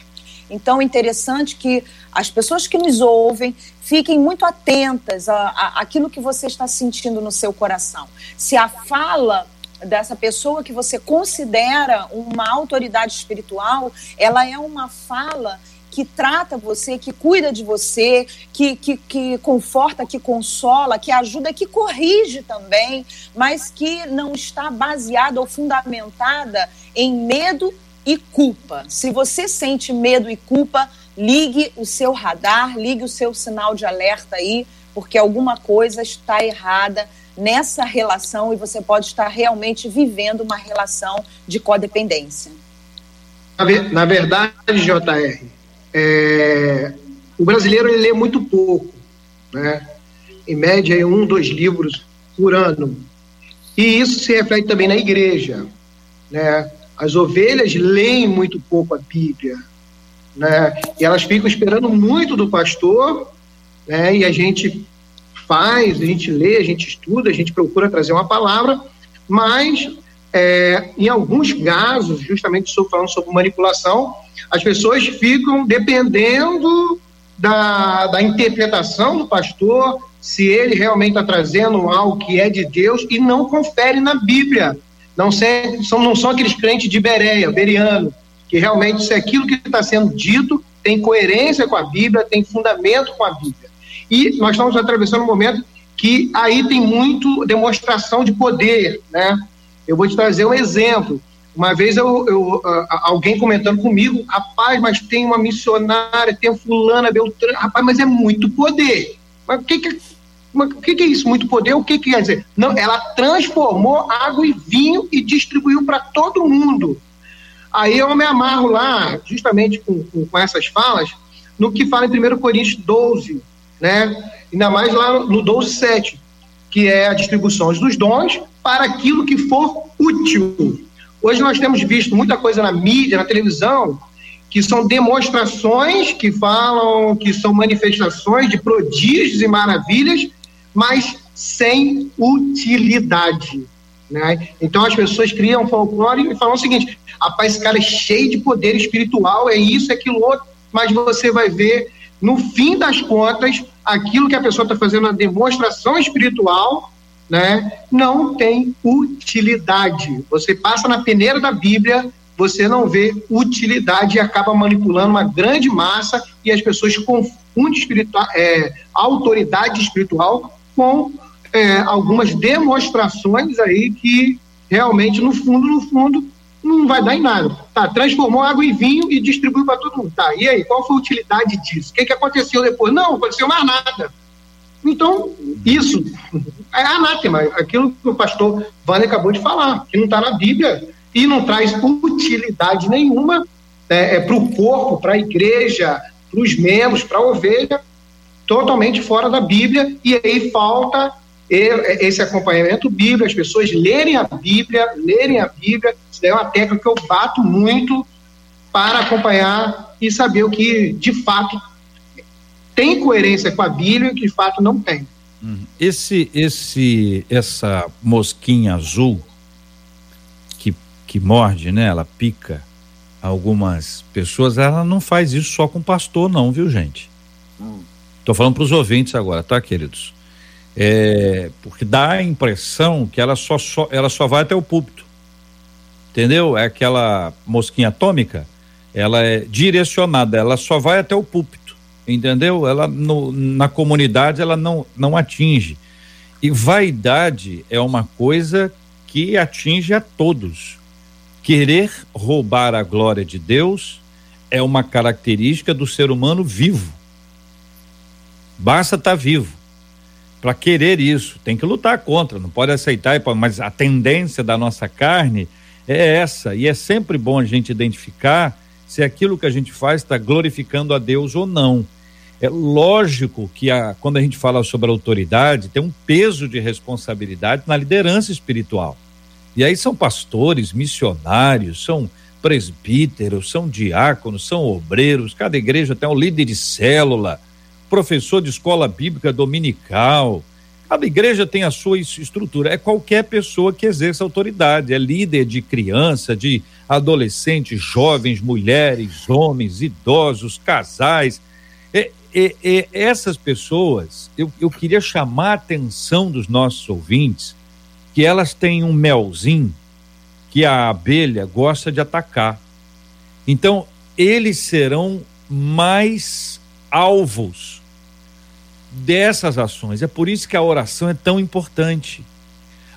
Então, é interessante que as pessoas que nos ouvem fiquem muito atentas àquilo que você está sentindo no seu coração. Se a fala dessa pessoa que você considera uma autoridade espiritual, ela é uma fala que trata você, que cuida de você, que, que, que conforta, que consola, que ajuda, que corrige também, mas que não está baseada ou fundamentada em medo e culpa. Se você sente medo e culpa, ligue o seu radar, ligue o seu sinal de alerta aí, porque alguma coisa está errada nessa relação e você pode estar realmente vivendo uma relação de codependência. Na verdade, JR, é, o brasileiro ele lê muito pouco, né? em média um, dois livros por ano. E isso se reflete também na igreja. Né? As ovelhas leem muito pouco a Bíblia, né? E elas ficam esperando muito do pastor, né? E a gente faz, a gente lê, a gente estuda, a gente procura trazer uma palavra, mas é, em alguns casos, justamente estou falando sobre manipulação, as pessoas ficam dependendo da, da interpretação do pastor, se ele realmente está trazendo algo que é de Deus e não confere na Bíblia. Não, são, não são aqueles crentes de Bereia, beriano, que realmente se aquilo que está sendo dito tem coerência com a Bíblia, tem fundamento com a Bíblia. E nós estamos atravessando um momento que aí tem muito demonstração de poder, né? Eu vou te trazer um exemplo. Uma vez eu, eu alguém comentando comigo, rapaz, mas tem uma missionária, tem fulana, Beltrana, rapaz, mas é muito poder. Mas o que, que mas que, que é isso? Muito poder? O que, que quer dizer? Não, ela transformou água em vinho e distribuiu para todo mundo. Aí eu me amarro lá, justamente com, com, com, essas falas, no que fala em 1 Coríntios 12, né? ainda mais lá no 12, 7, que é a distribuição dos dons para aquilo que for útil. Hoje nós temos visto muita coisa na mídia, na televisão, que são demonstrações que falam que são manifestações de prodígios e maravilhas, mas sem utilidade. Né? Então as pessoas criam folclore e falam o seguinte: rapaz, esse cara é cheio de poder espiritual, é isso, é aquilo outro, mas você vai ver, no fim das contas, aquilo que a pessoa está fazendo na demonstração espiritual né, não tem utilidade. Você passa na peneira da Bíblia, você não vê utilidade e acaba manipulando uma grande massa e as pessoas confundem espiritual, é, autoridade espiritual com é, algumas demonstrações aí que realmente, no fundo, no fundo, não vai dar em nada. Tá, transformou água em vinho e distribuiu para todo mundo. Tá, e aí, qual foi a utilidade disso? O que, que aconteceu depois? Não, aconteceu mais nada. Então, isso é anátema, aquilo que o pastor Vânia acabou de falar, que não está na Bíblia e não traz utilidade nenhuma né, é, para o corpo, para a igreja, para os membros, para a ovelha, totalmente fora da Bíblia, e aí falta esse acompanhamento bíblico, as pessoas lerem a Bíblia, lerem a Bíblia, isso é uma técnica que eu bato muito para acompanhar e saber o que de fato tem coerência com a Bíblia e que de fato não tem. Uhum. Esse, esse, essa mosquinha azul que, que morde, né? Ela pica algumas pessoas, ela não faz isso só com pastor, não, viu, gente? Hum. Estou falando para os ouvintes agora, tá, queridos? É, porque dá a impressão que ela só, só, ela só vai até o púlpito. Entendeu? É aquela mosquinha atômica, ela é direcionada, ela só vai até o púlpito. Entendeu? Ela no, na comunidade ela não, não atinge. E vaidade é uma coisa que atinge a todos. Querer roubar a glória de Deus é uma característica do ser humano vivo. Basta estar tá vivo para querer isso. Tem que lutar contra, não pode aceitar, mas a tendência da nossa carne é essa. E é sempre bom a gente identificar se aquilo que a gente faz está glorificando a Deus ou não. É lógico que a, quando a gente fala sobre a autoridade, tem um peso de responsabilidade na liderança espiritual. E aí são pastores, missionários, são presbíteros, são diáconos, são obreiros, cada igreja tem um líder de célula, professor de escola bíblica dominical. Cada igreja tem a sua estrutura. É qualquer pessoa que exerça autoridade, é líder de criança, de adolescentes, jovens, mulheres, homens, idosos, casais. É, é, é, essas pessoas, eu, eu queria chamar a atenção dos nossos ouvintes que elas têm um melzinho que a abelha gosta de atacar. Então, eles serão mais alvos dessas ações. É por isso que a oração é tão importante.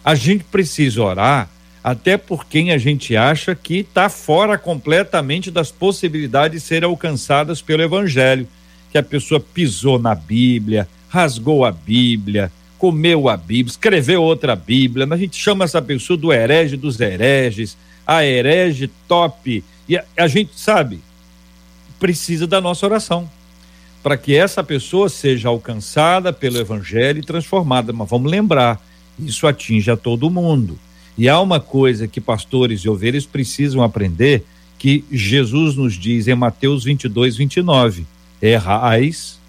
A gente precisa orar até por quem a gente acha que está fora completamente das possibilidades de serem alcançadas pelo Evangelho. Que a pessoa pisou na Bíblia, rasgou a Bíblia, comeu a Bíblia, escreveu outra Bíblia. A gente chama essa pessoa do herege dos hereges, a herege top. E a, a gente sabe, precisa da nossa oração para que essa pessoa seja alcançada pelo Evangelho e transformada. Mas vamos lembrar, isso atinge a todo mundo. E há uma coisa que pastores e ovelhas precisam aprender, que Jesus nos diz em Mateus 22, 29. Errais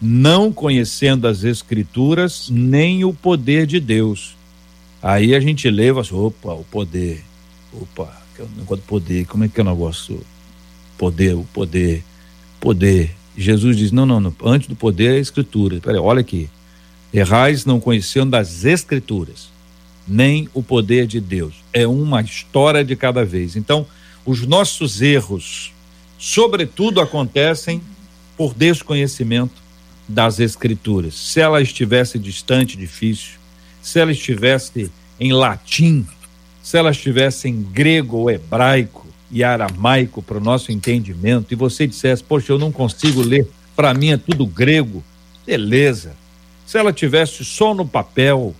não conhecendo as escrituras nem o poder de Deus. Aí a gente leva assim, opa, o poder. Opa, o negócio do poder. Como é que é o negócio? Poder, o poder, poder. Jesus diz: não, não, não antes do poder é a escritura. Peraí, olha aqui. Errais não conhecendo as escrituras, nem o poder de Deus. É uma história de cada vez. Então, os nossos erros, sobretudo, acontecem por desconhecimento das Escrituras. Se ela estivesse distante, difícil, se ela estivesse em latim, se ela estivesse em grego ou hebraico e aramaico para o nosso entendimento, e você dissesse, poxa, eu não consigo ler, para mim é tudo grego, beleza. Se ela tivesse só no papel,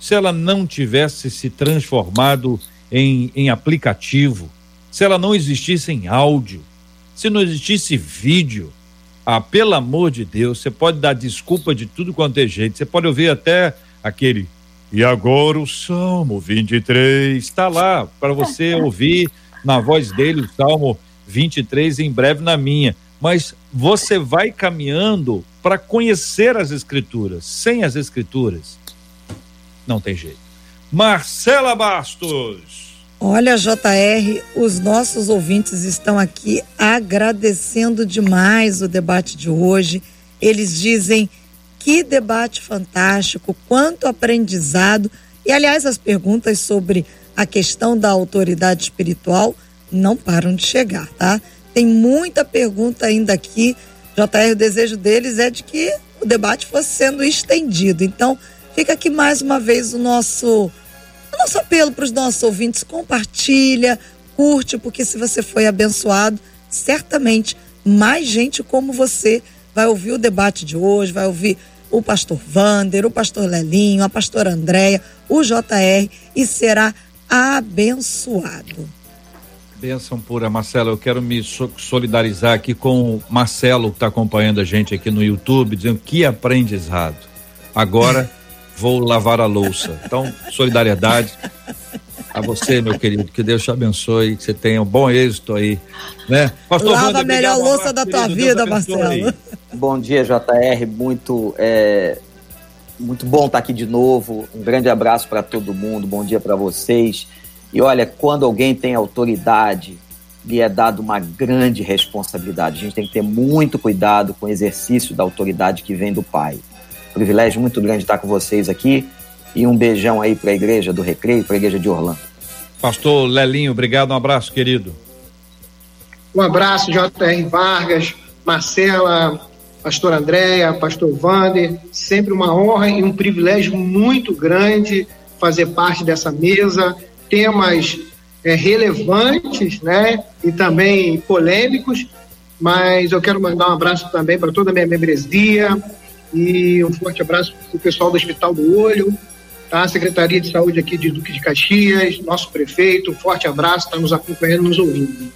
se ela não tivesse se transformado em, em aplicativo, se ela não existisse em áudio, se não existisse vídeo, ah, pelo amor de Deus, você pode dar desculpa de tudo quanto é jeito. Você pode ouvir até aquele. E agora o Salmo 23 está lá para você ouvir na voz dele o Salmo 23 em breve na minha. Mas você vai caminhando para conhecer as Escrituras. Sem as Escrituras, não tem jeito. Marcela Bastos. Olha, JR, os nossos ouvintes estão aqui agradecendo demais o debate de hoje. Eles dizem que debate fantástico, quanto aprendizado. E, aliás, as perguntas sobre a questão da autoridade espiritual não param de chegar, tá? Tem muita pergunta ainda aqui. JR, o desejo deles é de que o debate fosse sendo estendido. Então, fica aqui mais uma vez o nosso o nosso apelo para os nossos ouvintes, compartilha, curte, porque se você foi abençoado, certamente mais gente como você vai ouvir o debate de hoje, vai ouvir o pastor Vander, o pastor Lelinho, a pastora Andréia, o JR e será abençoado. Benção pura, Marcelo. Eu quero me solidarizar aqui com o Marcelo, que está acompanhando a gente aqui no YouTube, dizendo que aprendizado. Agora vou lavar a louça. Então, solidariedade a você, meu querido. Que Deus te abençoe, que você tenha um bom êxito aí, né? Pastor Lava Wander, a melhor louça da tua querido, vida, Marcelo. Bom dia, JR. Muito, é, muito bom estar aqui de novo. Um grande abraço para todo mundo. Bom dia para vocês. E olha, quando alguém tem autoridade, lhe é dado uma grande responsabilidade. A gente tem que ter muito cuidado com o exercício da autoridade que vem do Pai privilégio muito grande estar com vocês aqui. E um beijão aí para a igreja do Recreio, para a igreja de Orlando. Pastor Lelinho, obrigado, um abraço, querido. Um abraço, J.R. Vargas, Marcela, pastor Andréia, pastor Vander. Sempre uma honra e um privilégio muito grande fazer parte dessa mesa. Temas é, relevantes, né? E também polêmicos. Mas eu quero mandar um abraço também para toda a minha membresia, e um forte abraço para o pessoal do Hospital do Olho, tá? Secretaria de Saúde aqui de Duque de Caxias, nosso prefeito, um forte abraço, está nos acompanhando, nos ouvindo.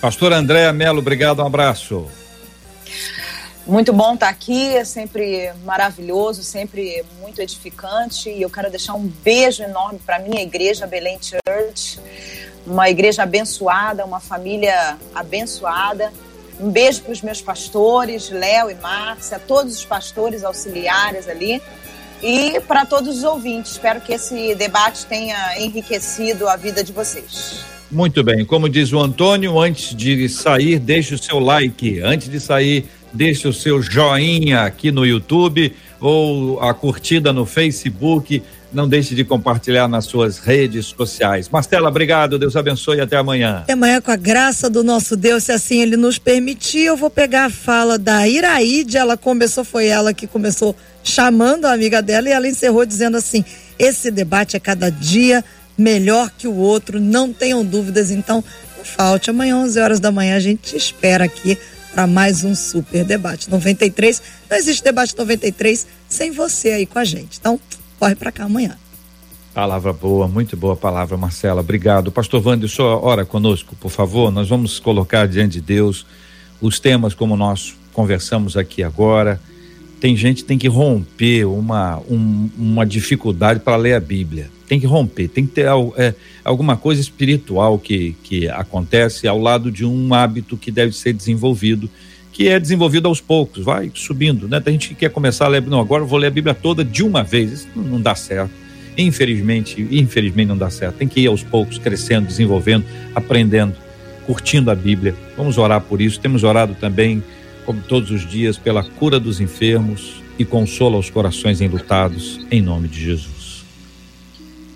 Pastor Andréa Melo, obrigado, um abraço. Muito bom estar aqui, é sempre maravilhoso, sempre muito edificante. E eu quero deixar um beijo enorme para minha igreja, Belém Church, uma igreja abençoada, uma família abençoada. Um beijo para os meus pastores, Léo e Márcia, todos os pastores auxiliares ali e para todos os ouvintes. Espero que esse debate tenha enriquecido a vida de vocês. Muito bem, como diz o Antônio, antes de sair, deixe o seu like. Antes de sair, deixe o seu joinha aqui no YouTube ou a curtida no Facebook. Não deixe de compartilhar nas suas redes sociais. Marcela, obrigado. Deus abençoe e até amanhã. Até amanhã, com a graça do nosso Deus, se assim ele nos permitir, eu vou pegar a fala da Iraíde. Ela começou, foi ela que começou chamando a amiga dela e ela encerrou dizendo assim: esse debate é cada dia melhor que o outro, não tenham dúvidas. Então, não falte. Amanhã, 11 horas da manhã, a gente espera aqui para mais um super debate 93. Não existe debate 93 sem você aí com a gente. Então, corre para cá amanhã. Palavra boa, muito boa palavra, Marcela. Obrigado. Pastor Wander, só ora conosco, por favor. Nós vamos colocar diante de Deus os temas como nós conversamos aqui agora. Tem gente que tem que romper uma, um, uma dificuldade para ler a Bíblia. Tem que romper, tem que ter é, alguma coisa espiritual que, que acontece ao lado de um hábito que deve ser desenvolvido, que é desenvolvido aos poucos, vai subindo, né? Tem gente que quer começar a ler, não, agora eu vou ler a Bíblia toda de uma vez, isso não, dá certo. Infelizmente, infelizmente não dá certo. Tem que ir aos poucos, crescendo, desenvolvendo, aprendendo, curtindo a Bíblia. Vamos orar por isso. Temos orado também como todos os dias, pela cura dos enfermos e consola os corações enlutados, em nome de Jesus.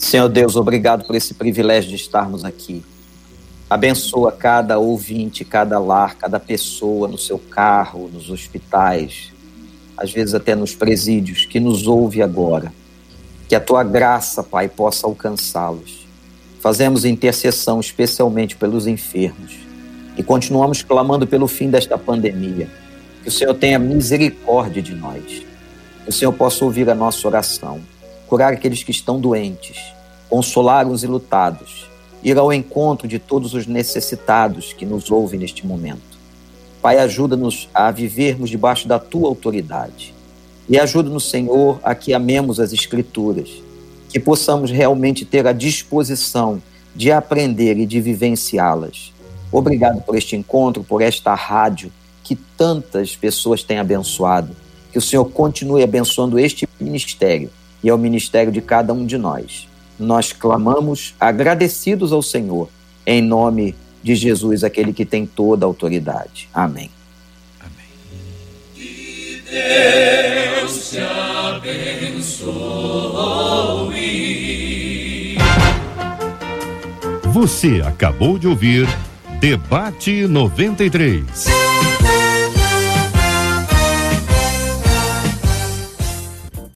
Senhor Deus, obrigado por esse privilégio de estarmos aqui. Abençoa cada ouvinte, cada lar, cada pessoa no seu carro, nos hospitais, às vezes até nos presídios, que nos ouve agora. Que a tua graça, Pai, possa alcançá-los. Fazemos intercessão especialmente pelos enfermos e continuamos clamando pelo fim desta pandemia que o Senhor tenha misericórdia de nós. Que o Senhor possa ouvir a nossa oração, curar aqueles que estão doentes, consolar os ilutados, ir ao encontro de todos os necessitados que nos ouvem neste momento. Pai, ajuda-nos a vivermos debaixo da tua autoridade. E ajuda-nos, Senhor, a que amemos as Escrituras, que possamos realmente ter a disposição de aprender e de vivenciá-las. Obrigado por este encontro, por esta rádio que tantas pessoas têm abençoado. Que o Senhor continue abençoando este ministério e ao ministério de cada um de nós. Nós clamamos agradecidos ao Senhor, em nome de Jesus, aquele que tem toda a autoridade. Amém. Amém. Que Deus te abençoe. Você acabou de ouvir Debate 93.